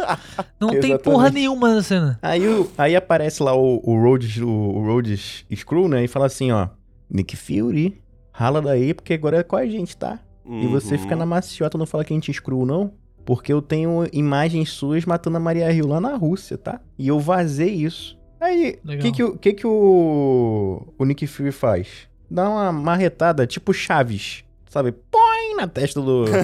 Não tem porra nenhuma na cena. Aí, o- aí aparece lá o, o Rhodes, o, o Rhodes Screw, né? E fala assim, ó. Nick Fury, rala daí, porque agora é com a gente, tá? E você Uhum. fica na maciota, não fala que a gente Screw, não. Porque eu tenho imagens suas matando a Maria Hill lá na Rússia, tá? E eu vazei isso. Aí, o que que, o- que que o, o Nick Fury faz? Dá uma marretada, tipo Chaves, sabe? Põe na testa do...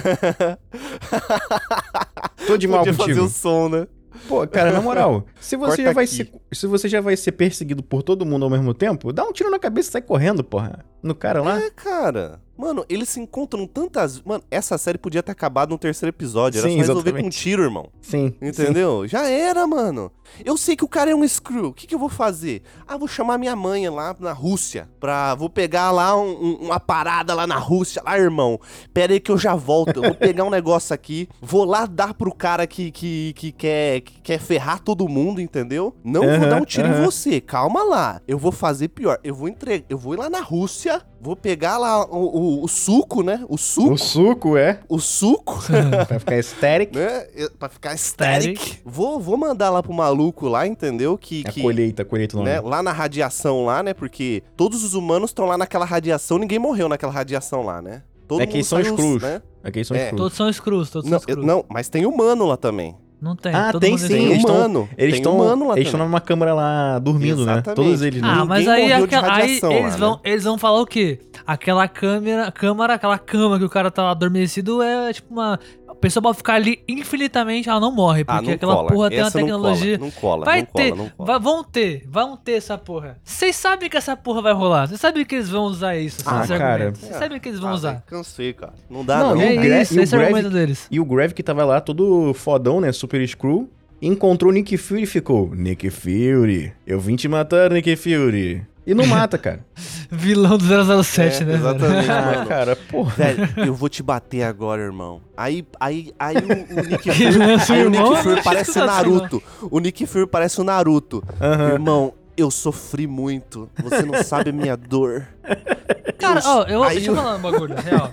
Tô de mal Podia fazer contigo. o som, né? Pô, cara, na moral, se você, Corta já vai aqui. ser, se você já vai ser perseguido por todo mundo ao mesmo tempo, dá um tiro na cabeça e sai correndo, porra. No cara lá. É, cara. Mano, eles se encontram tantas. Mano, essa série podia ter acabado no terceiro episódio. Era Sim, só resolver com um exatamente. tiro, irmão. Sim. Entendeu? Já era, mano. Eu sei que o cara é um screw. O que, que eu vou fazer? Ah, vou chamar minha mãe lá na Rússia. Pra. Vou pegar lá um- um- uma parada lá na Rússia. Lá, irmão. Pera aí que eu já volto. Eu vou pegar um negócio aqui. Vou lá dar pro cara que, que, que, quer, que quer ferrar todo mundo, entendeu? Não vou dar um tiro em você. Calma lá. Eu vou fazer pior. Eu vou entregar. Eu vou ir lá na Rússia. Vou pegar lá o, o- o suco, né? O suco. O suco, é. O suco. Pra ficar aesthetic. né? Pra ficar static. Vou, vou mandar lá pro maluco lá, entendeu? Que, A que colheita, a colheita não né, lá na radiação lá, né? Porque todos os humanos estão lá naquela radiação, ninguém morreu naquela radiação lá, né? Todo É que são screws. né? Aqui são É. Todos são screws, todos Não, são screws. não, mas tem humano lá também. Não tem. Ah, todo tem mundo sim. Tem eles tão- humano. Eles estão humano lá eles estão numa câmera lá dormindo, né? Exatamente. Todos eles, né? Ah, mas aí, aquela- aí eles, lá, vão, né? eles vão falar o quê? Aquela câmera, câmara, aquela cama que o cara tá adormecido é tipo uma. A pessoa pode ficar ali infinitamente, ela não morre, Ah, porque não aquela cola. porra tem uma Essa não tecnologia. cola, Não cola, vai não cola, ter, não cola. vai- vão ter, vão ter essa porra. Vocês sabem que essa porra vai rolar. Vocês sabem que eles vão usar isso. Ah, esse cara. argumento. Vocês sabem que eles vão Ah, usar. Cansei, cara. Não dá, Não, não. e É isso, e o esse é o argumento deles. E o Grav que tava lá todo fodão, né? Super Screw. Encontrou o Nick Fury e ficou: Nick Fury, eu vim te matar, Nick Fury. E não mata, cara. Vilão do 007, É, né? exatamente. ah, mano. cara, porra. Velho, eu vou te bater agora, irmão. Aí, aí, aí o, o Nick Fury, aí o? Nick Fury parece assim, Naruto. O Nick Fury parece o Naruto. Aham. Irmão, eu sofri muito. Você não sabe a minha dor. Cara, ó, eu, Aí deixa eu falar um bagulho, real.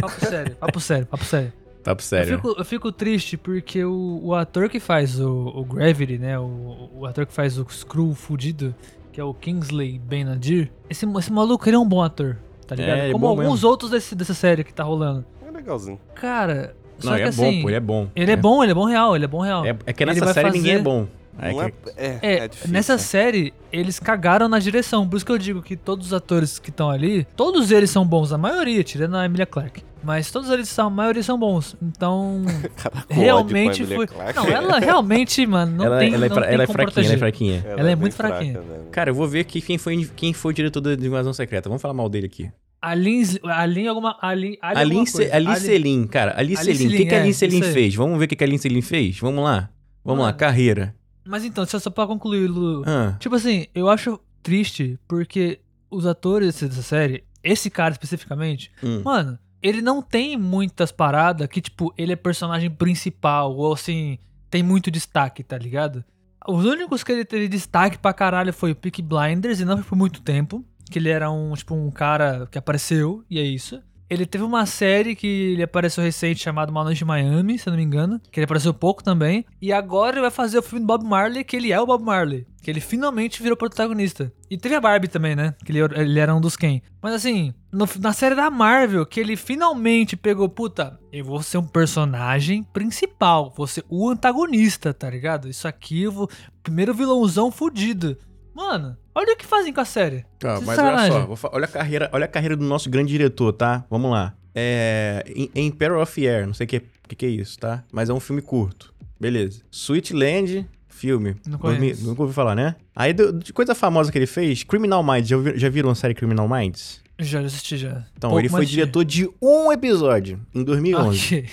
Papo sério, papo sério, papo sério. Papo Eu sério. fico, eu fico triste porque o, o ator que faz o, o Gravity, né? O, o ator que faz o Screw fudido, que é o Kingsley Ben-Adir, esse, esse maluco ele é um bom ator, tá ligado? É, é Como bom alguns mesmo. outros desse, dessa série que tá rolando. É legalzinho. Cara, só Não, que ele é assim, bom, pô, ele é bom. ele é bom, ele é bom real, ele é bom real. É, é que nessa série ninguém é fazer- bom. É é, que- é, É, é difícil. nessa série, eles cagaram na direção. Por isso que eu digo que todos os atores que estão ali, todos eles são bons, a maioria, tirando a Emilia Clarke. Mas todos eles são, a maioria são bons. Então, Cara, com realmente foi. Não, ela realmente, mano, não ela, tem, ela é, não tem ela é como fraquinha, ela é fraquinha. ela é bem muito fraca, fraquinha. velho. Cara, eu vou ver aqui quem foi, quem foi o diretor de Invasão Secreta. Vamos falar mal dele aqui. A Lins, a Lin alguma. A Lin, a Lin A alguma Lince- coisa. a Lin- Lincelin, cara. A Lincelin. O que, que a é, Lincelin isso aí. fez? Vamos ver o que, que a Lincelin fez? Vamos lá. Vamos lá, carreira. Mas então, só, só pra concluir, Lu. Ah, Tipo assim, eu acho triste porque os atores dessa série, esse cara especificamente, hum. Mano, ele não tem muitas paradas que, tipo, ele é personagem principal, ou assim, tem muito destaque, tá ligado? Os únicos que ele teve destaque pra caralho foi o Peaky Blinders, e não foi por muito tempo. Que ele era um, tipo, um cara que apareceu, e é isso. Ele teve uma série que ele apareceu recente chamada Uma Noite em Miami, se eu não me engano. Que ele apareceu pouco também. E agora ele vai fazer o filme do Bob Marley, que ele é o Bob Marley. Que ele finalmente virou protagonista. E teve a Barbie também, né? Que ele, ele era um dos quem. Mas assim, no- na série da Marvel, que ele finalmente pegou, puta, eu vou ser um personagem principal. Vou ser o antagonista, tá ligado? Isso aqui eu vou. Primeiro vilãozão fudido. Mano, olha o que fazem com a série. Tá, mas olha só, olha a carreira, olha a carreira do nosso grande diretor, tá? Vamos lá. É. Em- Emperor of Air, não sei o que, que, que é isso, tá? Mas é um filme curto. Beleza. Sweetland, filme. Não conheço. Nunca ouvi falar, né? Aí, de coisa famosa que ele fez, Criminal Minds. Já, já viram a série Criminal Minds? Já assisti já. Então, Pouco, ele foi diretor de um episódio, em 2011. Ok.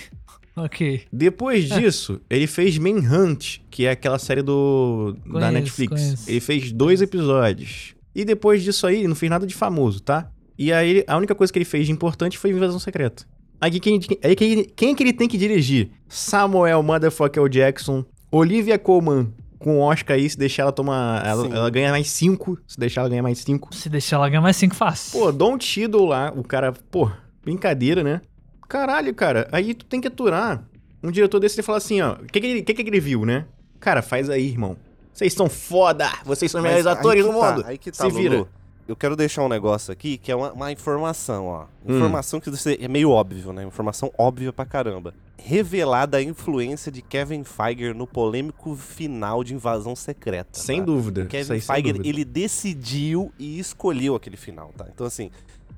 Ok. Depois disso, ele fez Manhunt, que é aquela série do da Conheço, Netflix. conheço. Ele fez dois episódios. E depois disso aí, ele não fez nada de famoso, tá? E aí, a única coisa que ele fez de importante foi Invasão Secreta. Aí quem, aí, quem, quem é que ele tem que dirigir? Samuel Motherfucker Jackson, Olivia Colman com Oscar aí, se deixar ela tomar. Ela, ela ganha mais cinco. Se deixar ela ganhar mais cinco. Se deixar ela ganhar mais 5 fácil. Pô, Don Tiddle lá, o cara, pô, brincadeira, né? Caralho, cara, aí tu tem que aturar. Um diretor desse ele fala assim, ó, o que que, ele- que que ele viu, né? Cara, faz aí, irmão. Vocês são foda, vocês são melhores atores que do tá, mundo. Aí que tá, Se vira. Lulu. Eu quero deixar um negócio aqui que é uma, uma informação, ó. Hum. Informação que você, é meio óbvio, né? Informação óbvia pra caramba. Revelada a influência de Kevin Feige no polêmico final de Invasão Secreta. Sem tá? dúvida. Kevin Feige, dúvida. ele decidiu e escolheu aquele final, tá? Então, assim,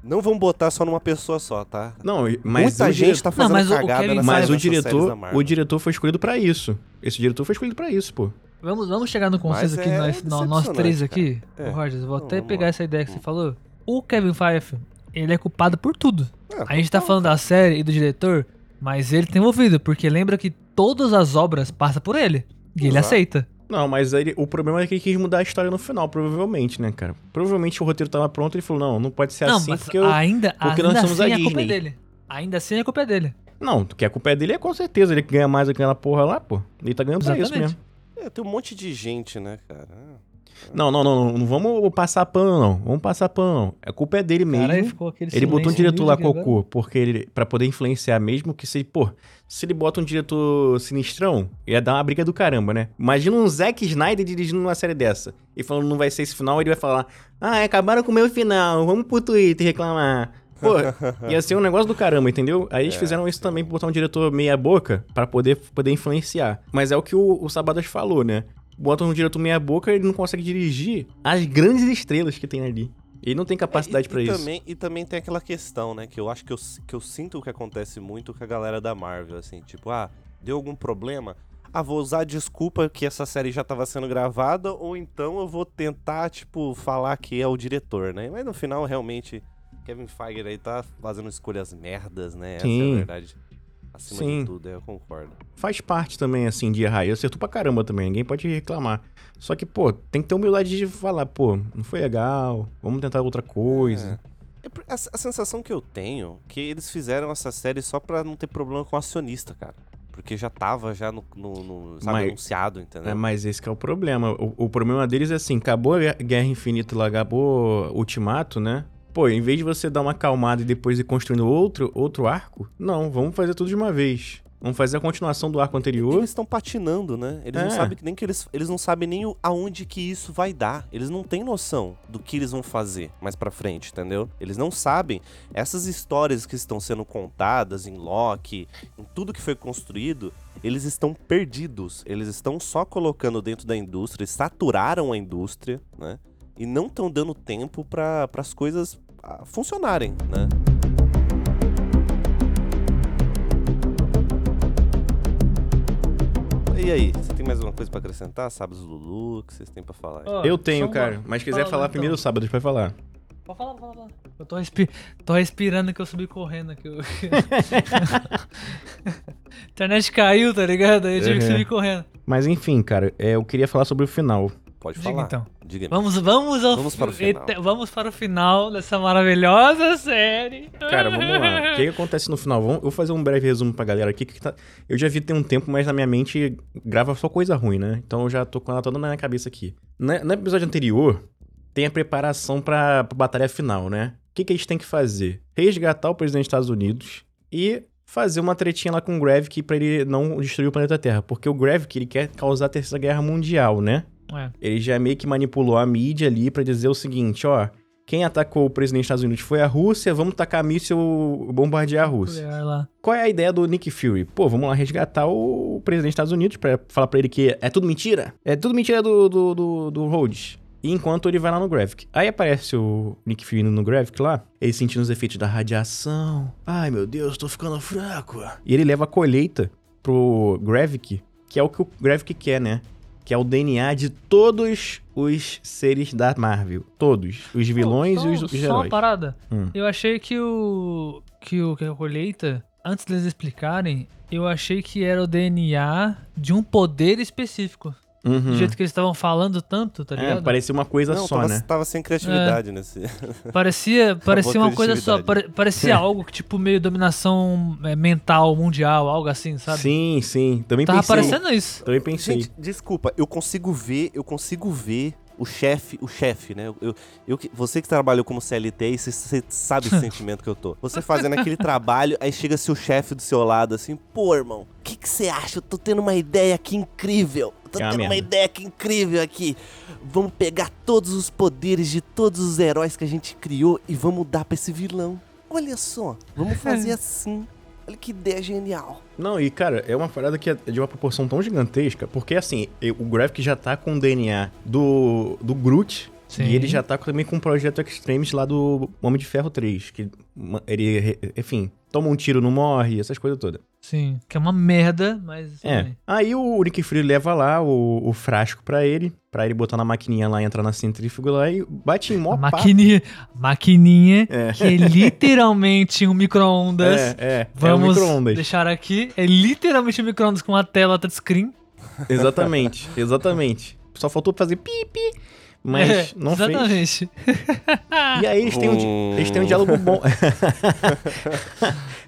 não vamos botar só numa pessoa só, tá? Não, mas Muita o gente diretor- tá fazendo mas o- o cagada Kevin nessa- Mas o diretor, o diretor foi escolhido pra isso. Esse diretor foi escolhido pra isso, pô. Vamos, vamos chegar no consenso Mas aqui, é nós, nó- nós três aqui. É. Ô, Rogers, eu vou Não, até pegar lá. essa ideia que você falou. O Kevin Feige, ele é culpado por tudo. A gente tá falando da série e do diretor, mas ele tem envolvido, porque lembra que todas as obras passam por ele. E ele Exato. aceita. Não, mas ele, o problema é que ele quis mudar a história no final, provavelmente, né, cara? Provavelmente o roteiro tava pronto e ele falou, não, não pode ser não, assim, porque eu... ainda, porque ainda nós somos a assim a culpa é Disney. dele. Ainda assim a culpa é dele. Não, que a culpa é dele é com certeza, ele ganha mais aquela porra lá, pô. Ele tá ganhando pra isso Exatamente. mesmo. É, tem um monte de gente, né, cara? Não, não, não, não, não vamos passar pano, não. Vamos passar pano, não. A culpa é dele mesmo. Cara, aquele Ele botou um diretor lá cocô, porque ele para poder influenciar mesmo que se, pô, se ele bota um diretor sinistrão, ia dar uma briga do caramba, né? Imagina um Zack Snyder dirigindo uma série dessa e falando não vai ser esse final, ele vai falar: "Ah, acabaram com o meu final. Vamos pro Twitter reclamar". Pô, ia ser um negócio do caramba, entendeu? Aí eles fizeram isso também pra botar um diretor meia boca pra poder poder influenciar. Mas é o que o, o Sabadas falou, né? Bota um diretor meia boca, ele não consegue dirigir as grandes estrelas que tem ali. Ele não tem capacidade É, e, pra e isso. Também, e também tem aquela questão, né? Que eu acho que eu, que eu sinto que acontece muito com a galera da Marvel, assim, tipo, ah, deu algum problema? Ah, vou usar desculpa que essa série já tava sendo gravada, ou então eu vou tentar, tipo, falar que é o diretor, né? Mas no final, realmente, Kevin Feige aí tá fazendo escolhas merdas, né? Essa é Sim. a verdade. Acima Sim. de tudo, eu concordo. faz parte também, assim, de errar. E acertou pra caramba também, ninguém pode reclamar. Só que, pô, tem que ter humildade de falar, pô, não foi legal, vamos tentar outra coisa. É por- A, a sensação que eu tenho é que eles fizeram essa série só pra não ter problema com o acionista, cara. Porque já tava já no, no- no, sabe, Mas- anunciado, entendeu? É, mas esse que é o problema. O, o problema deles é assim, acabou a Guerra Infinita lá, acabou o Ultimato, né? Pô, em vez de você dar uma acalmada e depois ir construindo outro, outro arco, não, vamos fazer tudo de uma vez. Vamos fazer a continuação do arco anterior. Eles estão patinando, né? Eles não É. sabem que- nem que eles, eles não sabem nem aonde que isso vai dar. Eles não têm noção do que eles vão fazer mais pra frente, entendeu? Eles não sabem essas histórias que estão sendo contadas em Loki, em tudo que foi construído, eles estão perdidos. Eles estão só colocando dentro da indústria, saturaram a indústria, né? E não estão dando tempo para as coisas funcionarem, né? E aí, você tem mais alguma coisa pra acrescentar? Sábados do Lulu, o que vocês têm pra falar? Ó, Eu tenho, cara. Mas se quiser Fala, falar então. primeiro sábado, vai falar. Pode falar, pode falar. Eu tô, respi- tô respirando que eu subi correndo aqui. Eu... Internet caiu, tá ligado? Aí eu tive que Uhum. subir correndo. Mas enfim, cara, é, eu queria falar sobre o final. Pode Diga falar. então. Diga Vamos, vamos, ao Vamos para o final. Vamos para o final dessa maravilhosa série. Cara, vamos lá. O que, que acontece no final? Vamos, eu vou fazer um breve resumo pra galera aqui. Que tá- eu já vi tem um tempo, mas na minha mente grava só coisa ruim, né? Então eu já tô com ela toda na minha cabeça aqui. Na- no episódio anterior, tem a preparação pra, pra batalha final, né? O que, que a gente tem que fazer? Resgatar o presidente dos Estados Unidos e fazer uma tretinha lá com o Gravik pra ele não destruir o planeta Terra. Porque o Gravik, ele quer causar a Terceira Guerra Mundial, né? É. Ele já meio que manipulou a mídia ali pra dizer o seguinte, ó... Quem atacou o presidente dos Estados Unidos foi a Rússia, vamos tacar míssil bombardear a Rússia. Lá. Qual é a ideia do Nick Fury? Pô, vamos lá resgatar o presidente dos Estados Unidos pra falar pra ele que é tudo mentira. É tudo mentira do, do, do, do Rhodes. E enquanto ele vai lá no Gravik. Aí aparece o Nick Fury no Gravik lá, ele sentindo os efeitos da radiação. Ai, meu Deus, tô ficando fraco. E ele leva a colheita pro Gravik, que é o que o Gravik quer, né? Que é o DNA de todos os seres da Marvel. Todos. Os vilões Só- e os, os Só uma heróis. parada. Hum. Eu achei que o. Que o que a colheita, antes deles explicarem, eu achei que era o DNA de um poder específico. Do Uhum. jeito que eles estavam falando tanto, tá É, ligado? parecia uma coisa Não, só, tava, né? tava sem criatividade nesse. Parecia, parecia uma coisa só. parecia algo que, tipo, meio dominação é, mental, mundial, algo assim, sabe? Sim, sim. Também Tava pensei. parecendo isso. Também pensei. Gente, desculpa, eu consigo ver, eu consigo ver o chefe, o chefe, né? Eu, eu, você que trabalhou como CLT, aí você, você sabe esse sentimento que eu tô. Você fazendo aquele trabalho, aí chega seu chefe do seu lado assim, pô, irmão, o que que você acha? Eu tô tendo uma ideia aqui incrível. Tô É uma tendo uma merda. ideia aqui incrível aqui. Vamos pegar todos os poderes de todos os heróis que a gente criou e vamos dar pra esse vilão. Olha só, vamos fazer assim. Olha que ideia genial. Não, e cara, é uma parada que é de uma proporção tão gigantesca, porque assim, o Gravik já tá com o DNA do, do Groot, Sim. e ele já tá também com o projeto Extremis lá do Homem de Ferro 3, que ele, enfim, toma um tiro, não morre, essas coisas todas. Sim, que é uma merda, mas. É. também. Aí o Nick Fury leva lá o, o frasco pra ele, pra ele botar na maquininha lá, entrar na centrífuga lá e bate em mó maquininha, maquininha É. que é literalmente um micro-ondas. É, é, é um Vamos micro-ondas. deixar aqui. É literalmente um micro-ondas com uma tela touchscreen. Exatamente, exatamente. Só faltou fazer pipi, mas É, não fez. Exatamente. E aí eles têm um, Hum. eles têm um diálogo bom.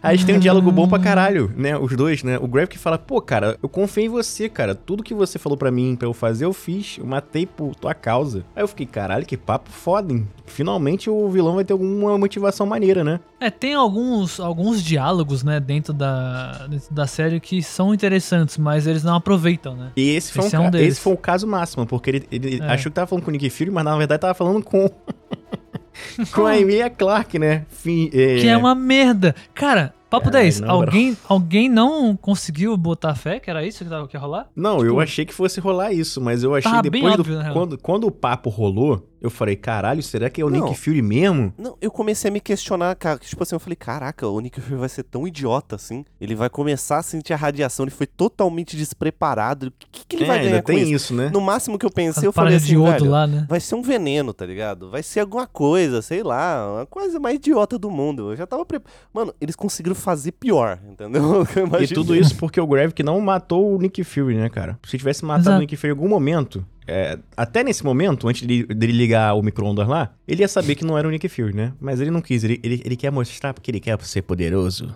aí eles têm um diálogo bom pra caralho, né? Os dois, né? O Grave que fala, pô, cara, eu confiei em você, cara. Tudo que você falou pra mim, pra eu fazer, eu fiz. Eu matei por tua causa. Aí eu fiquei, caralho, que papo foda, hein? Finalmente o vilão vai ter alguma motivação maneira, né? É, tem alguns, alguns diálogos, né, dentro da, dentro da série que são interessantes, mas eles não aproveitam, né? E esse foi, Esse um, é um esse foi o caso máximo, porque ele, ele É. achou que tava falando com o Nick Fury, mas na verdade tava falando com. com a Emilia Clarke, né? Fim, Que é uma merda. Cara, papo Caralho, 10, na moral. alguém, alguém não conseguiu botar fé que era isso que, tava, que ia rolar? Não, Tipo, eu achei que fosse rolar isso, mas eu achei depois óbvio, do. Quando, quando o papo rolou, eu falei, caralho, será que é o Não. Nick Fury mesmo? Não, eu comecei a me questionar, cara. Tipo assim, eu falei, caraca, o Nick Fury vai ser tão idiota assim. Ele vai começar a sentir a radiação, ele foi totalmente despreparado. O que, que ele é, vai ganhar ainda com tem isso? isso, né? No máximo que eu pensei, eu falei assim, de iodo velho, lá, né? vai ser um veneno, tá ligado? Vai ser alguma coisa, sei lá, uma coisa mais idiota do mundo. Eu já tava preparado. Mano, eles conseguiram fazer pior, entendeu? Eu E tudo isso porque o Grave que não matou o Nick Fury, né, cara? Se tivesse matado Exato. o Nick Fury em algum momento, é, até nesse momento, antes de- dele ligar o micro-ondas lá, ele ia saber que não era o Nick Fury, né? Mas ele não quis, ele, ele, ele quer mostrar porque ele quer ser poderoso.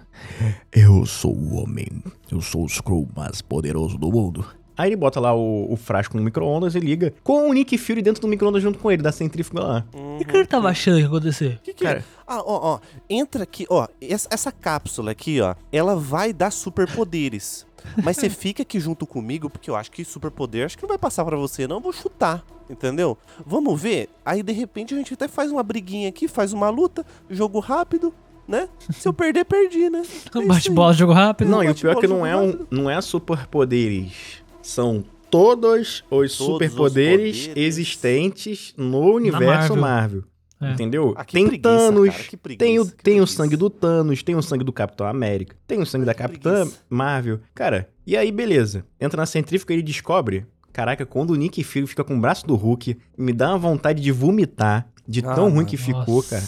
Eu sou o homem, eu sou o Skrull mais poderoso do mundo. Aí ele bota lá o, o frasco no micro-ondas e liga com o Nick Fury dentro do micro-ondas junto com ele, da centrífuga lá. O que ele tava achando que ia acontecer? Que que Cara. é? Ah, ó, ó. Entra aqui, ó. Essa, essa cápsula aqui, ó. Ela vai dar superpoderes. Mas você fica aqui junto comigo, porque eu acho que superpoder acho que não vai passar pra você, não. Eu vou chutar. Entendeu? Vamos ver? Aí de repente a gente até faz uma briguinha aqui, faz uma luta, jogo rápido, né? Se eu perder, perdi, né? É. Bate-bola, jogo rápido. Não, e o pior é que não é, um, não é superpoderes. São todos os superpoderes poderes. existentes no universo Marvel. Marvel. É. Entendeu? Ah, que tem preguiça, Thanos, cara, que preguiça, tem, o, que tem o sangue do Thanos, tem o sangue do Capitão América, tem o sangue da Que Capitã preguiça. Marvel. Cara, e aí beleza. Entra na centrífuga e ele descobre. Caraca, quando o Nick Fury fica com o braço do Hulk, me dá uma vontade de vomitar de Ah, tão ruim que ficou, Nossa. cara.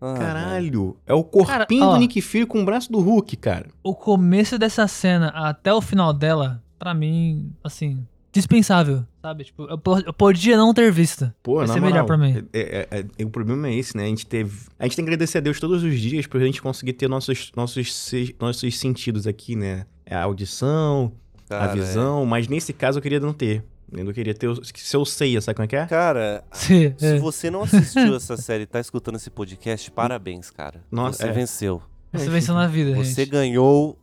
Ah. Caralho, é o corpinho Cara, ó. do Nick Fury com o braço do Hulk, cara. O começo dessa cena até o final dela, pra mim, assim, dispensável, sabe? Tipo, eu, eu podia não ter visto. Pô, Vai na ser moral, melhor pra mim. é- é- é- o problema é esse, né? A gente teve. A gente tem que agradecer a Deus todos os dias pra gente conseguir ter nossos, nossos, se- nossos sentidos aqui, né? A audição, Cara, a visão, mas nesse caso eu queria não ter. Eu não queria ter o seu ceia, sabe como é que é? Cara, Se, se é, você não assistiu essa série e tá escutando esse podcast, parabéns, cara. Nossa, você é. venceu. você venceu na vida, Você gente. ganhou.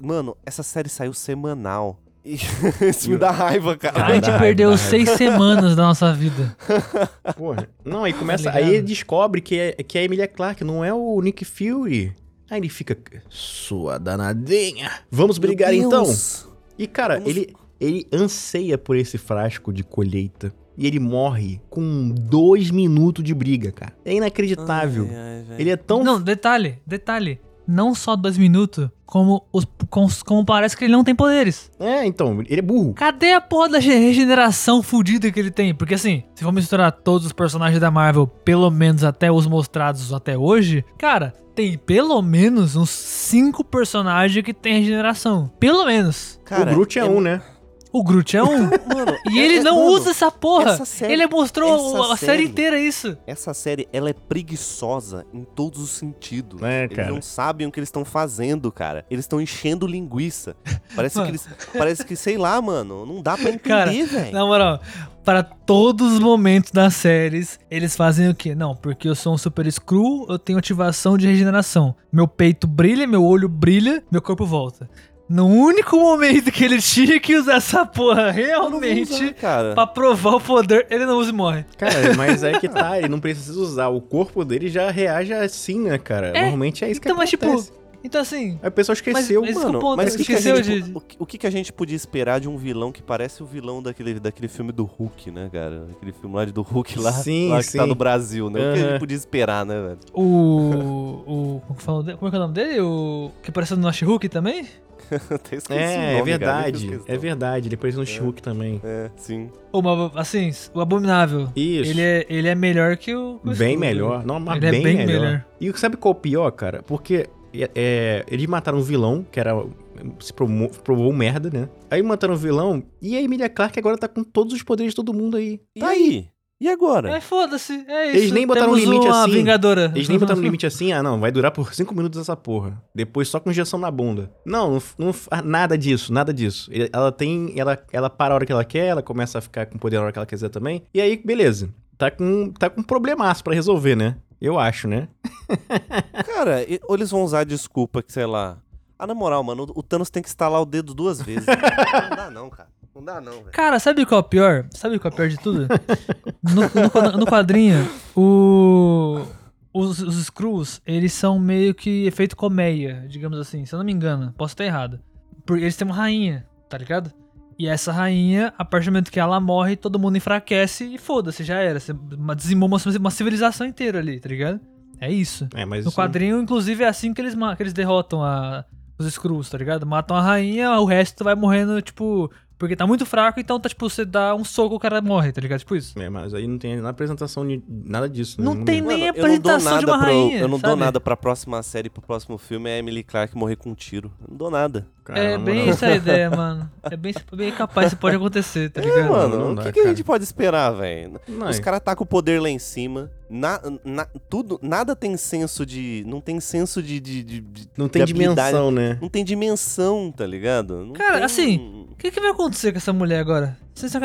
Mano, essa série saiu semanal. E isso me dá raiva, A cara. gente Dá perdeu raiva, seis semanas da nossa vida. Porra. Não, aí começa. Tá aí ele descobre que é, que é a Emilia Clarke, não é o Nick Fury. Aí ele fica. Sua danadinha. Vamos brigar então. E, cara, Vamos- ele, ele anseia por esse frasco de colheita. E ele morre com dois minutos de briga, cara. É inacreditável. Ai, ai, ele é tão. Não, detalhe, detalhe. Não só dois minutos, como, os, como, como parece que ele não tem poderes. É, então, ele é burro. Cadê a porra da ge- regeneração fudida que ele tem? Porque assim, se for misturar todos os personagens da Marvel, pelo menos até os mostrados até hoje, cara, tem pelo menos uns cinco personagens que tem regeneração. Pelo menos. Cara, o Groot é, um, né? O Groot é um. Mano, E é- ele é- não mano, usa essa porra. essa série- ele mostrou essa a série série- inteira isso. Essa série, ela é preguiçosa em todos os sentidos. É, eles cara. não sabem o que eles estão fazendo, cara. Eles estão enchendo linguiça. Parece Mano. que eles. Parece que, sei lá, mano. Não dá pra entender, velho. Na moral, para todos os momentos das séries, eles fazem o quê? Não, porque eu sou um super screw, eu tenho ativação de regeneração. Meu peito brilha, meu olho brilha, meu corpo volta. No único momento que ele tinha que usar essa porra realmente usar, cara. pra provar o poder, ele não usa e morre. Cara, mas é que tá, ele não precisa usar. O corpo dele já reage assim, né, cara? É, Normalmente é isso então, que mas tipo, acontece. Então, assim. Aí o pessoal esqueceu, mas mano. que ponto- Mas que, que a esqueceu gente, de- o, que, o que que a gente podia esperar de um vilão que parece o vilão daquele, daquele filme do Hulk, né, cara? Aquele filme lá de- do Hulk lá, Sim, lá que sim. tá no Brasil, né? O que a gente podia esperar, né, velho? O. o como, que é que é o nome dele? O. Que apareceu no Hulk também? Até esqueci o É, nome, é cara, verdade. questão. É verdade. Ele apareceu no Shulk também. É, sim. Ô, mas, assim, o Abominável. Isso. Ele é, ele é melhor que o. o Bem Scrooge. melhor. Não, mas Ele é bem, bem melhor. melhor. E sabe qual é o pior, cara? Porque é, é, eles mataram um vilão, que era. Se provou, provou um merda, né? Aí mataram o vilão. E a Emilia Clarke agora tá com todos os poderes de todo mundo aí. E Tá aí. aí? E agora? É, foda-se. É isso. Eles nem botaram Temos limite uma assim. Vingadora. Eles nem botaram limite assim, ah não, vai durar por 5 minutos essa porra. Depois só com injeção na bunda. Não, não, não faz nada disso, nada disso. Ela tem. Ela, ela para a hora que ela quer, ela começa a ficar com poder na hora que ela quiser também. E aí, beleza. Tá com, tá com um problemaço pra resolver, né? Eu acho, né? Cara, ou eles vão usar a desculpa que, sei lá. Ah, na moral, mano, o Thanos tem que estalar o dedo duas vezes. não dá, não, cara. Não dá, não, velho. Cara, sabe qual é o pior? Sabe qual é o pior de tudo? No, no- no quadrinho, o, os, os Skrulls, eles são meio que efeito colmeia, digamos assim, se eu não me engano. Posso estar errado. Porque eles têm uma rainha, tá ligado? E essa rainha, a partir do momento que ela morre, todo mundo enfraquece e foda-se, já era. Você uma- dizimou uma, uma civilização inteira ali, tá ligado? É isso. É, mas. No isso- quadrinho, inclusive, é assim que eles, que eles derrotam a, os Skrulls, tá ligado? Matam a rainha, o resto vai morrendo, tipo... Porque tá muito fraco, então tá, tipo, você dá um soco, o cara morre, tá ligado? Tipo isso. É, mas aí não tem na apresentação de nada disso. né? Não tem Mano, nem não dou apresentação de nada uma pro, rainha, Eu não dou sabe? nada pra próxima série, pro próximo filme, é a Emily Clark morrer com um tiro. Eu não dou nada. Cara, É bem moral. essa a ideia, mano. É bem, bem capaz, isso pode acontecer, tá É, ligado? mano, não o dá, que, que a gente pode esperar, velho? Não, Os é. caras tá com o poder lá em cima. Na, na- tudo, nada tem senso de. Não tem senso de. de, de- Não tem de dimensão, né? Não tem dimensão, tá ligado? Não Cara, tem- assim, O que, que vai acontecer com essa mulher agora?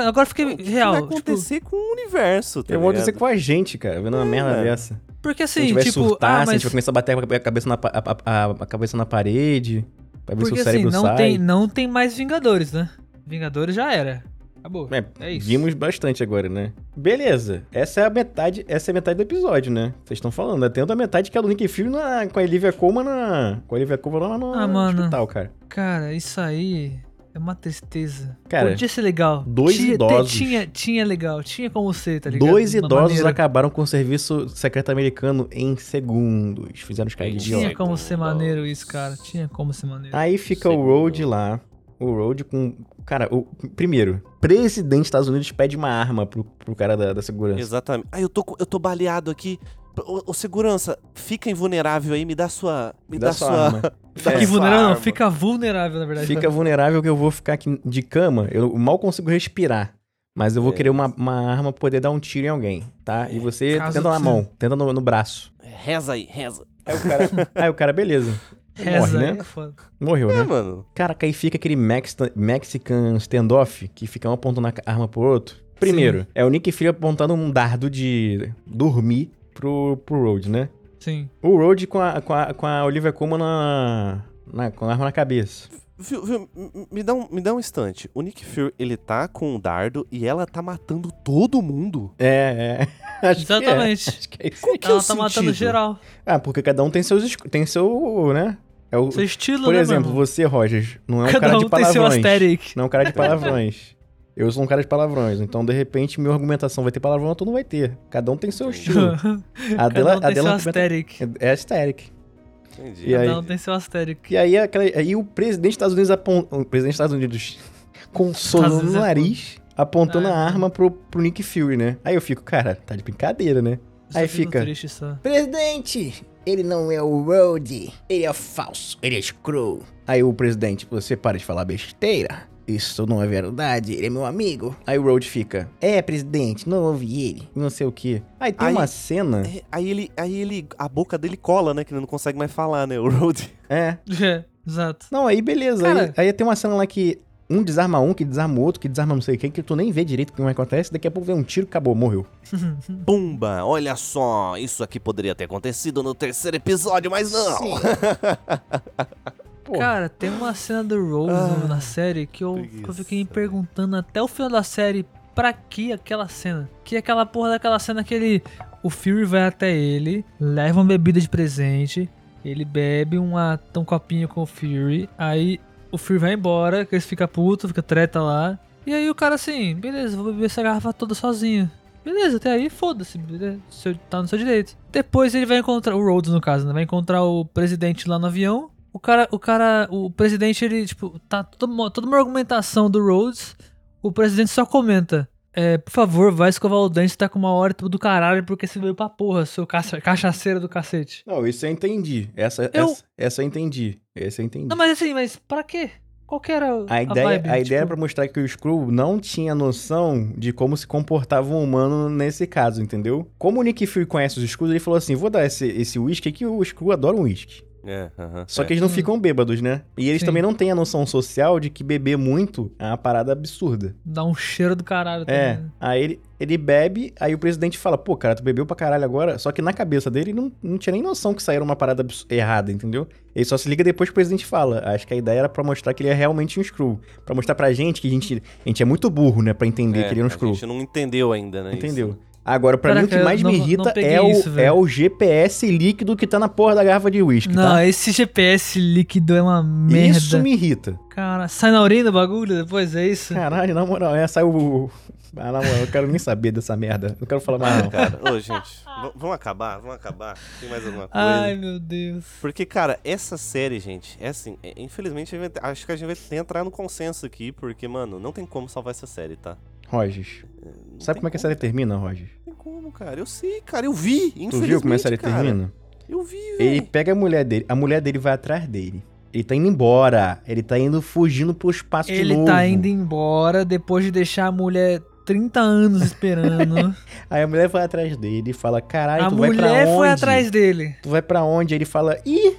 Agora fiquei O que que real. vai tipo, acontecer com o universo, tá Eu vou ligado? dizer com a gente, cara, vendo uma merda É. dessa. porque Se a assim, gente vai tipo, surtar, ah, se a mas gente vai começar a bater a cabeça na, a, a- a cabeça na parede, pra ver porque se o assim, cérebro não sai. tem, não tem mais Vingadores, né? Vingadores já era. Acabou. É, É isso. Vimos bastante agora, né? Beleza. Essa é a metade, essa é a metade do episódio, né? Vocês estão falando. Até a metade que é do Nick Fury na, com a Olivia Colman na, com a Olivia Colman lá no Ah, mano. hospital, cara. Cara, isso aí é uma tristeza. Cara, Podia ser legal. dois tinha, idosos. Tinha, tinha legal, tinha como ser, tá ligado? Dois idosos maneira- acabaram com o serviço secreto americano em segundos. Fizeram os caras de Tinha como ser maneiro isso, cara. Tinha como ser maneiro. Aí fica o Road lá. O Road com. Cara, o primeiro, presidente dos Estados Unidos pede uma arma pro, pro cara da, da segurança. Exatamente. Ah, eu tô, com- eu tô baleado aqui. Ô, ô, segurança, fica invulnerável aí, me dá sua. Me dá, sua. arma. Fica É, sua vulnerável, não, fica vulnerável, na verdade. Fica vulnerável que eu vou ficar aqui de cama. Eu mal consigo respirar. Mas eu vou É. querer uma, uma arma pra poder dar um tiro em alguém, tá? E você Caso tenta na mão, tenta no, no braço. Reza aí, reza. Aí o cara, aí o cara beleza. Reza Morre, né? é foda. Morreu, É, né? mano. Cara, que aí fica aquele Mex- Mexican standoff que fica um apontando a arma pro outro. Primeiro, é o Nick Fury apontando um dardo de dormir pro, pro Road, né? Sim. O Road com a, com a, com a Olivia Colman na, na, com a arma na cabeça. Viu, viu, me, dá um, me dá um instante. O Nick Fury, ele tá com um dardo e ela tá matando todo mundo. É, é. Acho Exatamente. Que é. Acho que é isso. Qual que é Ela tá matando geral. Ah, porque cada um tem seus tem seu, né? É o, Seu estilo, por né, exemplo, mano? você, Rogers, não é um Cada cara um de tem seu palavrões. aesthetic. Não é um cara de palavrões. Eu sou um cara de palavrões, então de repente minha argumentação vai ter palavrão, tu não vai ter. Cada um tem seu estilo. A Cada dela, um a tem seu aesthetic. é aesthetic. Entendi. E aí- Cada um tem seu aesthetic. E aí, aquela, aí o presidente dos Estados Unidos apon- o presidente dos Estados Unidos consolando Estados no Unidos nariz, apontando Ah, a arma pro, pro Nick Fury, né? Aí eu fico, cara, tá de brincadeira, né? Só Aí fica- triste só. Presidente, ele não é o Road. Ele é falso. Ele é screw. Aí o presidente, você para de falar besteira. Isso não é verdade, ele é meu amigo. Aí o Road fica, é, presidente, não ouvi ele, não sei o que. Aí tem Aí- uma cena, É, aí ele, aí ele, a boca dele cola, né? Que ele não consegue mais falar, né? O Road. é. É, exato. Não, aí beleza. Cara- Aí, aí tem uma cena lá que um desarma um, que desarma o outro, que desarma não sei quem, que tu nem vê direito o que acontece. Daqui a pouco vem um tiro, acabou, morreu. Pumba, olha só, isso aqui poderia ter acontecido no terceiro episódio, mas não. Cara, tem uma cena do Rose Ah, na série que eu, que eu fiquei me perguntando até o final da série pra que aquela cena? Que é aquela porra daquela cena que ele. O Fury vai até ele, leva uma bebida de presente, ele bebe uma, um copinho com o Fury, aí o Fury vai embora, que eles ficam puto, fica treta lá. E aí o cara assim, beleza, vou beber essa garrafa toda sozinho. Beleza, até aí foda-se, tá no seu direito. Depois ele vai encontrar, o Rhodes no caso, né? Vai encontrar o presidente lá no avião. O cara, o cara, o presidente, ele, tipo, tá toda uma, toda uma argumentação do Rhodes. O presidente só comenta. É, por favor, vai escovar o dente, tá com uma hora do caralho, porque você veio pra porra, seu caça, cachaceiro do cacete. Não, isso eu entendi. Essa, Eu- essa, essa eu entendi. Essa eu entendi. Não, mas assim, mas pra quê? Qual que era A ideia, vibe? a ideia Tipo, era pra mostrar que o Screw não tinha noção de como se comportava um humano nesse caso, entendeu? Como o Nick Fury conhece os Screws, ele falou assim: vou dar esse, esse whisky aqui, o Screw adora um whisky. É, aham. Só é. que eles não ficam bêbados, né? E eles Sim. também não têm a noção social de que beber muito é uma parada absurda. Dá um cheiro do caralho É, também. aí ele, ele bebe, aí o presidente fala, pô, cara, tu bebeu pra caralho agora. Só que na cabeça dele não, não tinha nem noção que saíram uma parada errada, entendeu? Ele só se liga depois que o presidente fala. Acho que a ideia era pra mostrar que ele é realmente um Screw. Pra mostrar pra gente que a gente, a gente é muito burro, né? Pra entender que ele é um a Screw. gente não entendeu ainda, né? Entendeu? isso. Agora, pra mim, o Caraca, que mais não- me irrita é, o, isso, é o GPS líquido que tá na porra da garrafa de uísque, Não, tá? esse GPS líquido é uma merda. Isso me irrita. Cara, sai na urina o bagulho depois, é isso? Caralho, na moral, é, saiu o... Ah, na moral, eu quero nem saber dessa merda. Não quero falar mais, não. Cara, ô, gente, vamos acabar, vamos acabar. Tem mais alguma coisa? Ai, meu Deus. Porque, cara, essa série, gente, é assim, é- infelizmente, vai- acho que a gente vai ter que entrar no consenso aqui, porque, mano, não tem como salvar essa série, tá? Rogers, Não sabe tem como é que a série termina, Rogers? Como, cara. Eu sei, cara, eu vi, Tu viu como a série cara. termina? Eu vi, Ele velho. pega a mulher dele, a mulher dele vai atrás dele. Ele tá indo embora, ele tá indo fugindo pro espaço de Ele novo. tá indo embora depois de deixar a mulher 30 anos esperando. Aí a mulher vai atrás dele e fala, caralho, a tu vai pra mulher onde? foi atrás dele. Tu vai pra onde? Aí ele fala, ih,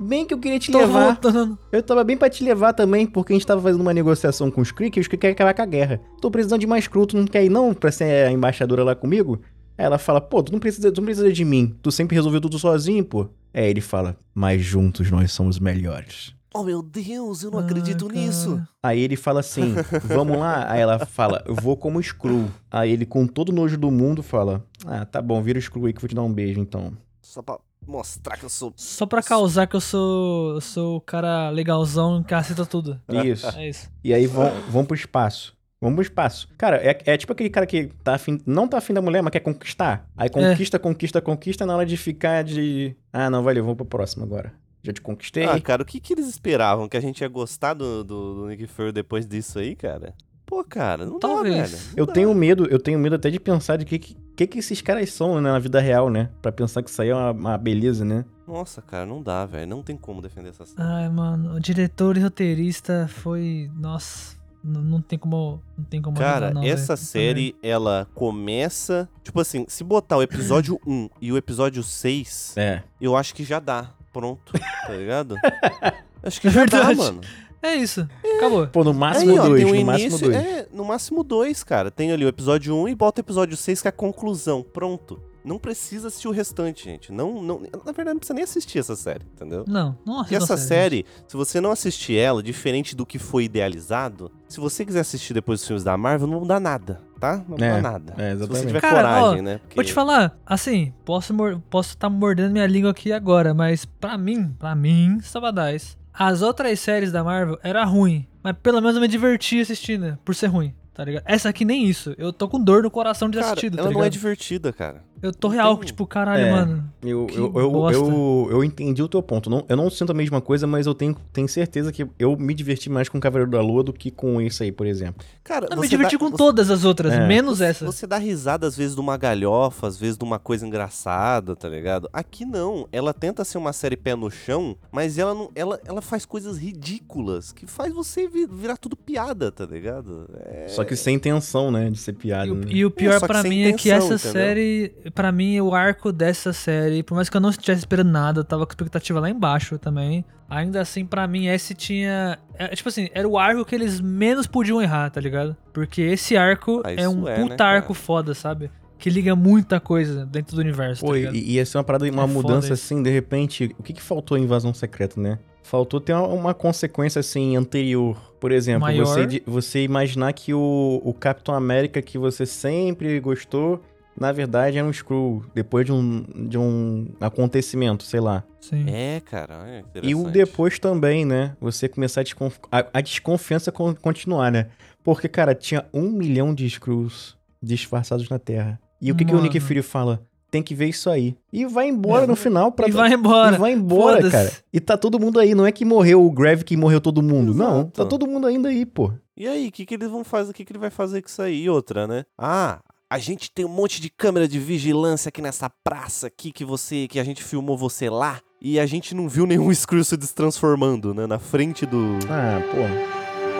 bem que eu queria te Tô levar. voltando. Eu tava bem pra te levar também, porque a gente tava fazendo uma negociação com os Kree, que os Kree querem acabar com a guerra. Tô precisando de mais Kree, tu não quer ir não pra ser a embaixadora lá comigo? Aí ela fala, pô, tu não precisa, tu não precisa de mim, tu sempre resolveu tudo sozinho, pô. Aí ele fala, mas juntos nós somos melhores. Oh, meu Deus, eu não Ah, acredito cara. nisso. Aí ele fala assim, vamos lá? Aí ela fala, eu vou como Screw. Aí ele, com todo nojo do mundo, fala, ah, tá bom, vira o Screw aí que eu vou te dar um beijo, então. Só pra mostrar que eu sou... Só pra causar que eu sou, eu sou o cara legalzão que aceita tudo. Isso. É isso. E aí vão, vão pro espaço. Vamos pro espaço. Cara, é, é tipo aquele cara que tá afim, não tá afim da mulher, mas quer conquistar. Aí conquista, conquista, conquista, na hora de ficar de. Ah, não, valeu, vamos pro próximo agora. Já te conquistei. Ah, cara, o que que eles esperavam? Que a gente ia gostar do, do, do Nick Fury depois disso aí, cara? Pô, cara, não Talvez. dá, velho. Não eu dá. tenho medo, eu tenho medo até de pensar de que, que, que esses caras são né, na vida real, né? Pra pensar que isso aí é uma, uma beleza, né? Nossa, cara, não dá, velho. Não tem como defender essa série. Ai, mano, o diretor e roteirista foi. Nossa, não, não tem como. Não tem como Cara, ajudar, não, essa velho. série, ela começa. Tipo assim, se botar o episódio 1 e o episódio 6, É. eu acho que já dá. Pronto, tá ligado? Acho que já dá, Verdade. mano. É isso. Acabou. Pô, no máximo Aí, ó, dois, tem no máximo início, dois. É, no máximo dois, cara. Tem ali o episódio 1 e bota o episódio 6 que é a conclusão. Pronto. Não precisa assistir o restante, gente. Não, não, na verdade, não precisa nem assistir essa série, entendeu? Não, não Porque assista essa a série, se você não assistir ela, diferente do que foi idealizado, se você quiser assistir depois dos filmes da Marvel, não dá nada, tá? Não É, dá nada. é, se você tiver Cara, coragem, ó, né? Porque... Vou te falar, assim, posso estar posso tá mordendo minha língua aqui agora, mas pra mim, pra mim, Sabadais, as outras séries da Marvel era ruim, mas pelo menos eu me diverti assistindo, por ser ruim, tá ligado? Essa aqui nem isso, eu tô com dor no coração de Cara, assistido, tá ela não é ligado? divertida, cara. Eu tô real, tem- tipo, caralho, É. mano. Eu, eu, eu, eu, eu entendi o teu ponto. Não, eu não sinto a mesma coisa, mas eu tenho, tenho certeza que eu me diverti mais com Cavaleiro da Lua do que com isso aí, por exemplo. Cara, Eu você me diverti dá- com você- todas as outras, É. menos essa. Você dá risada às vezes de uma galhofa, às vezes de uma coisa engraçada, tá ligado? Aqui não. Ela tenta ser uma série pé no chão, mas ela não, ela, ela faz coisas ridículas que faz você vi- virar tudo piada, tá ligado? É... Só que sem intenção, né? De ser piada. E o, né? e o pior que pra sem mim é que intenção, essa entendeu? série, pra mim, o arco dessa série, por mais que eu não estivesse esperando nada, eu tava com a expectativa lá embaixo também. Ainda assim, pra mim, esse tinha. é, tipo assim, era o arco que eles menos podiam errar, tá ligado? Porque esse arco Ah, é um é, né, puta cara? arco foda, sabe? Que liga muita coisa dentro do universo. Pô, tá e ligado? e ia ser uma parada, uma É mudança assim, de repente. O que, que faltou em Invasão Secreta, né? Faltou ter uma, uma consequência assim anterior. Por exemplo, Maior. você, você imaginar que o, o Capitão América que você sempre gostou na verdade, era um Screw depois de um, de um acontecimento, sei lá. Sim. É, cara. É E o depois também, né? Você começar a, desconf... a, a desconfiança con- continuar, né? Porque, cara, tinha um milhão de Screws disfarçados na Terra. E o que, que o Nick. Fury fala? Tem que ver isso aí. E vai embora no final pra. E vai embora. E vai embora, cara. E tá todo mundo aí. Não é que morreu o Grave que morreu todo mundo. Não, Exato. tá todo mundo ainda aí, pô. E aí, o que, que eles vão fazer? O que, que ele vai fazer com isso aí? E outra, né? Ah, a gente tem um monte de câmera de vigilância aqui nessa praça aqui que você. que a gente filmou você lá. E a gente não viu nenhum Screw se destransformando, né? Na frente do. Ah, pô.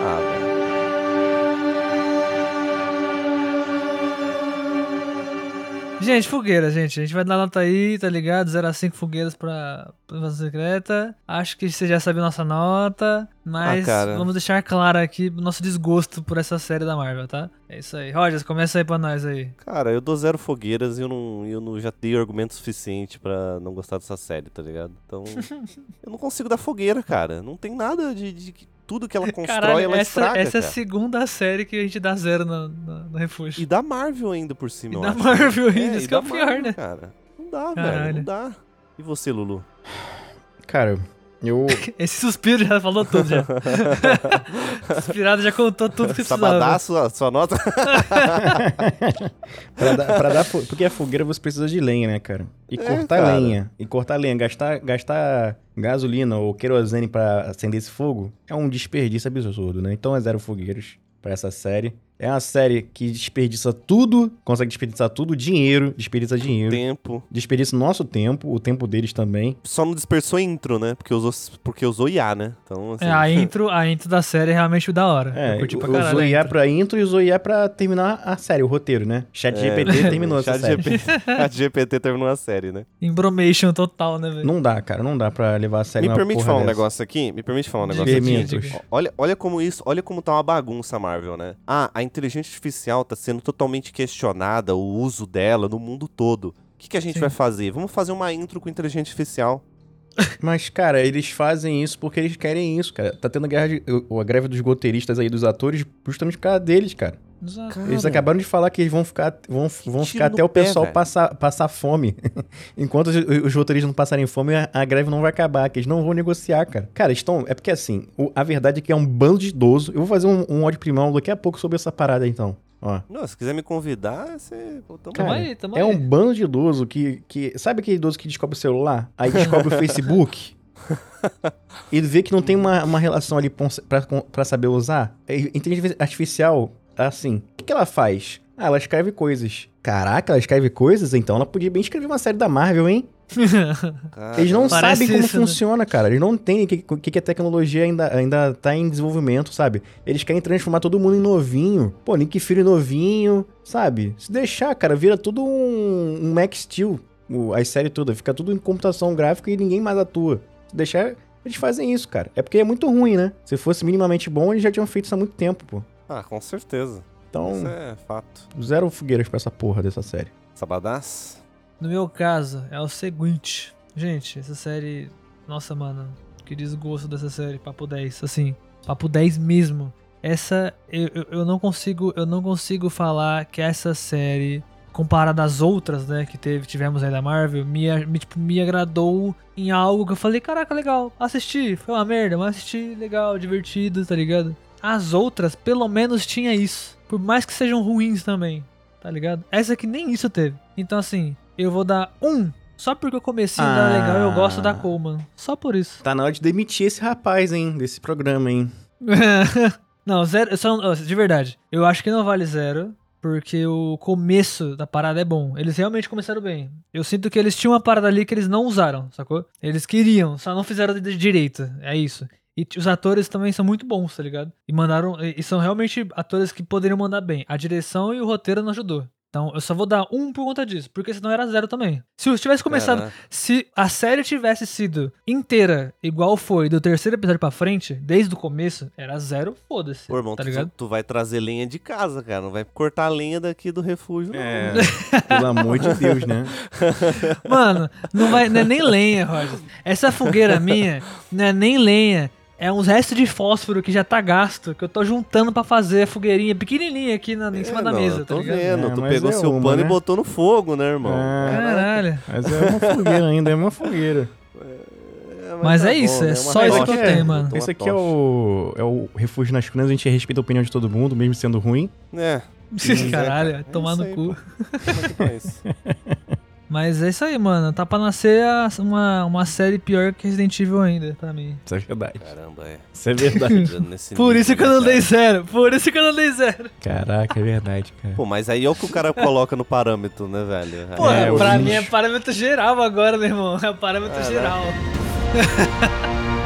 Ah, velho. Gente, fogueira, gente. A gente vai dar nota aí, tá ligado? 0 a 5 fogueiras pra invasão secreta. Acho que você já sabe a nossa nota. Mas Ah, vamos deixar claro aqui o nosso desgosto por essa série da Marvel, tá? É isso aí. Rogers, começa aí pra nós aí. Cara, eu dou zero fogueiras e eu não, eu não já tenho argumento suficiente pra não gostar dessa série, tá ligado? Então, eu não consigo dar fogueira, cara. Não tem nada de, de tudo que ela constrói, Caralho, ela essa, estraga, essa é a segunda série que a gente dá zero no, no, no refúgio. E da Marvel ainda por cima, E eu da acho. Marvel ainda, É, isso que é o pior, Marvel, né? Cara, não dá, velho, Caralho. não dá. E você, Lulu? Cara, eu. Esse suspiro já falou tudo já. Suspirado já contou tudo que precisava. Sabadaço, a sua nota? pra dar, pra dar Porque a fogueira você precisa de lenha, né, cara? E É, cortar cara. lenha. E cortar lenha. Gastar, gastar gasolina ou querosene pra acender esse fogo é um desperdício absurdo, né? Então é zero fogueiros pra essa série. É uma série que desperdiça tudo, consegue desperdiçar tudo, dinheiro, desperdiça dinheiro, Tempo. desperdiça o nosso tempo, o tempo deles também. Só não dispersou intro, né? Porque usou, porque usou IA, né? Então, assim, É, a intro, a intro da série é realmente da hora. É, eu curti pra usou caralho. a IA pra intro e usou IA pra terminar a série, o roteiro, né? Chat GPT terminou essa Chat série. GPT, Chat GPT terminou a série, né? Embromation total, né, velho? Não dá, cara, não dá pra levar a série Me permite falar um dessa. negócio aqui? Me permite falar um negócio aqui? Olha, olha como isso, olha como tá uma bagunça a Marvel, né? Ah, a inteligência artificial tá sendo totalmente questionada, o uso dela no mundo todo. O que, que a gente Sim. vai fazer? Vamos fazer uma intro com inteligência artificial. Mas, cara, eles fazem isso porque eles querem isso, cara. Tá tendo guerra de, a greve dos roteiristas aí, dos atores, justamente por causa deles, cara. Exato. Eles acabaram de falar que eles vão ficar, vão, vão ficar até o pé, pessoal velho. passar, passar fome. Enquanto os, os roteiristas não passarem fome, a, a greve não vai acabar, que eles não vão negociar, cara. Cara, eles estão. É porque assim, o- a verdade é que é um bando de idoso. Eu vou fazer um, um ódio primão daqui a pouco sobre essa parada, então. Ó. Não, se quiser me convidar, você. pô, tamo Tamo aí. tamo É aí. um bando de idoso que, que. Sabe aquele idoso que descobre o celular? Aí descobre o Facebook? Ele vê que não tem uma, uma relação ali pra, pra, pra saber usar. É, Inteligência artificial, assim. O que, que ela faz? Ah, ela escreve coisas. Caraca, ela escreve coisas? Então ela podia bem escrever uma série da Marvel, hein? Cara, Eles não sabem como isso, né? funciona, cara. Eles não entendem que, que, que a tecnologia ainda, ainda tá em desenvolvimento, sabe? Eles querem transformar todo mundo em novinho. Pô, Nick Fury novinho, sabe? Se deixar, cara, vira tudo um, um Max Steel. o- As séries todas. Fica tudo em computação gráfica e ninguém mais atua. Se deixar, eles fazem isso, cara. É porque é muito ruim, né? Se fosse minimamente bom, eles já tinham feito isso há muito tempo, pô. Ah, com certeza. Então, Isso é fato. zero fogueiras pra essa porra dessa série. Sabadás? No meu caso, é o seguinte. Gente, essa série. Nossa, mano. Que desgosto dessa série. Papo 10. Assim, papo 10 mesmo. Essa. Eu, eu, eu não consigo. Eu não consigo falar que essa série. Comparada às outras, né, que teve, tivemos aí da Marvel, me, me, tipo, me agradou em algo que eu falei, caraca, legal, assisti, foi uma merda, mas assisti, legal, divertido, tá ligado? As outras, pelo menos, tinha isso. Por mais que sejam ruins também, tá ligado? Essa aqui nem isso teve. Então, assim, eu vou dar um. Só porque o comecinho Ah. da legal eu gosto da Coleman. Só por isso. Tá na hora de demitir esse rapaz, hein? Desse programa, hein? não, zero. Só, ó, de verdade. Eu acho que não vale zero. Porque o começo da parada é bom. Eles realmente começaram bem. Eu sinto que eles tinham uma parada ali que eles não usaram, sacou? Eles queriam, só não fizeram de direito. É isso. E os atores também são muito bons, tá ligado? E mandaram. E são realmente atores que poderiam mandar bem. A direção e o roteiro não ajudou. Então eu só vou dar um por conta disso, porque senão era zero também. Se eu tivesse começado. Se a série tivesse sido inteira igual foi do terceiro episódio pra frente, desde o começo, era zero, foda-se. Pô, irmão, tá tu, ligado? tu vai trazer lenha de casa, cara. Não vai cortar a lenha daqui do refúgio, não. É, pelo amor de Deus, né? Mano, não, vai, não é nem lenha, Roger. Essa fogueira minha não é nem lenha. É uns restos de fósforo que já tá gasto, que eu tô juntando pra fazer a fogueirinha pequenininha aqui na, em cima É, da não, mesa, eu tá tô ligado? vendo. É, tu mas pegou é seu uma, pano né? e botou no fogo, né, irmão? É. Caralho. Mas é uma fogueira ainda, é uma fogueira. Mas tá é isso, é uma só isso que eu tenho, mano. Botou uma Esse aqui é o, é o refúgio nas colinas, a gente respeita a opinião de todo mundo, mesmo sendo ruim. É, Caralho, é tomar isso no aí, cu. como é que faz? Mas é isso aí, mano. Tá pra nascer uma, uma série pior que Resident Evil ainda, pra mim. Isso é verdade. Caramba, é. Isso é verdade. Por isso que eu né, não dei zero. Por isso que eu não dei zero. Caraca, é verdade, cara. Pô, mas aí é o que o cara coloca no parâmetro, né, velho? Porra, É, pra mim é parâmetro geral agora, meu irmão. É parâmetro Caraca. geral.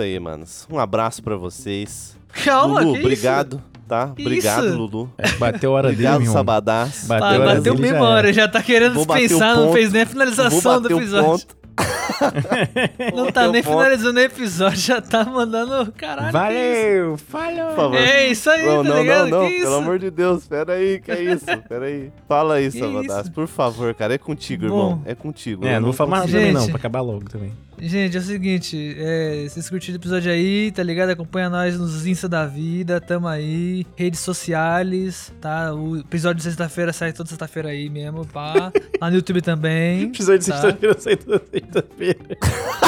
isso aí, manos. Um abraço pra vocês. Calma, Lulu, que obrigado, tá? Que Obrigado, isso? Lulu. É, bateu a hora dele, Obrigado. Sabadás. Bateu Ah, a hora bateu memória, era. já tá querendo Vou dispensar, não fez nem a finalização do episódio. ponto. Não tá nem ponto. finalizando o episódio, já tá mandando. Caralho. Valeu! Falou! favor. É isso aí, não, tá não, ligado? não, não. Que Pelo isso? amor de Deus, pera aí, que é isso? Pera aí. Fala aí, Sabadás, isso? por favor, cara. É contigo, Bom. irmão. É contigo. É, não vou falar mais também não, pra acabar logo também. Gente, é o seguinte, é, vocês curtiram o episódio aí, tá ligado? Acompanha nós nos Insta da vida, tamo aí, redes sociais, tá? O episódio de sexta-feira sai toda sexta-feira aí mesmo, pá. Lá no YouTube também. Episódio de tá? sexta-feira sai toda sexta-feira.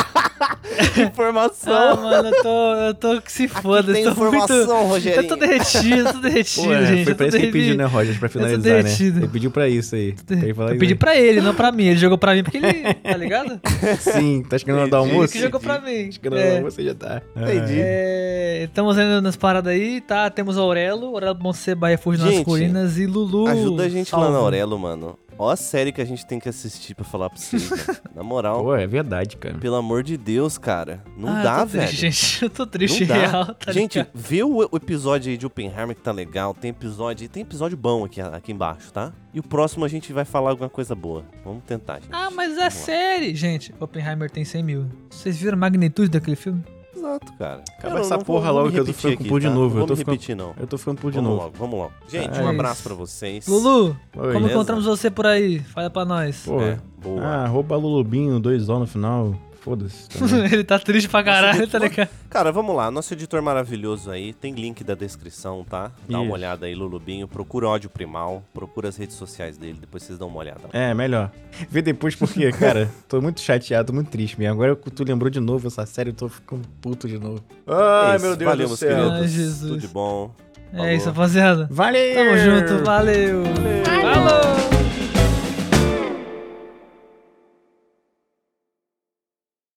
Informação. Ah, mano, eu tô, eu tô que se foda, tem eu tô muito... informação, Rogerinho. Eu tô derretido, eu tô derretido, Pô, é, gente. foi eu pra isso que ele pediu, né, Roger, pra tô finalizar, né? derretido. Ele pediu pra isso aí. Ele falar Eu pedi aí. pra ele, não pra mim. Ele jogou pra mim porque ele, tá ligado? Sim, tá chegando do. Ele almoço? que jogou pra mim. Chegando na hora do É. almoço, você já tá. Entendi. É, estamos ainda nas paradas aí, tá? Temos Aurelo, Aurelo Monse, Bahia Fuji nas Colinas e Lulu. Ajuda a gente lá na Salve. Aurelo, mano. Ó a série que a gente tem que assistir pra falar pra vocês, velho. Na moral, Pô, é verdade, cara. pelo amor de Deus, cara. Não Ah, eu dá, tô velho. Triste, gente, eu tô triste, Não dá. real, tá gente, ligado? vê o, o episódio aí de Oppenheimer que tá legal. Tem episódio, tem episódio bom aqui, aqui embaixo, tá? E o próximo a gente vai falar alguma coisa boa. Vamos tentar, gente. Ah, mas é Vamos lá. série. Gente, Oppenheimer tem 100 mil. Vocês viram a magnitude daquele filme? Exato, cara. Acaba essa não porra logo que eu tô repetir ficando com aqui, de tá? novo, Não eu tô ficando- repetir, não. Eu tô ficando de Vamos novo. logo, vamos logo. Gente, É um abraço isso. pra vocês. Lulu, Oi. como Beleza? encontramos você por aí? Fala pra nós. Pô, É, boa. ah, arroba Lulubinho, dois O no final. Foda-se. Ele tá triste pra caralho, tá ligado? Cara, vamos lá. Nosso editor maravilhoso aí. Tem link da descrição, tá? Dá uma Isso. olhada aí, Lulubinho. Procura ódio primal. Procura as redes sociais dele. Depois vocês dão uma olhada. É, melhor. Vê depois porque, cara, tô muito chateado, tô muito triste mesmo. Agora que tu lembrou de novo essa série, eu tô ficando puto de novo. Ai, É isso. meu Deus Valeu, do céu. Ai, Jesus. Tudo de bom. É isso, Falou. rapaziada. Valeu! Tamo junto, valeu. Falou.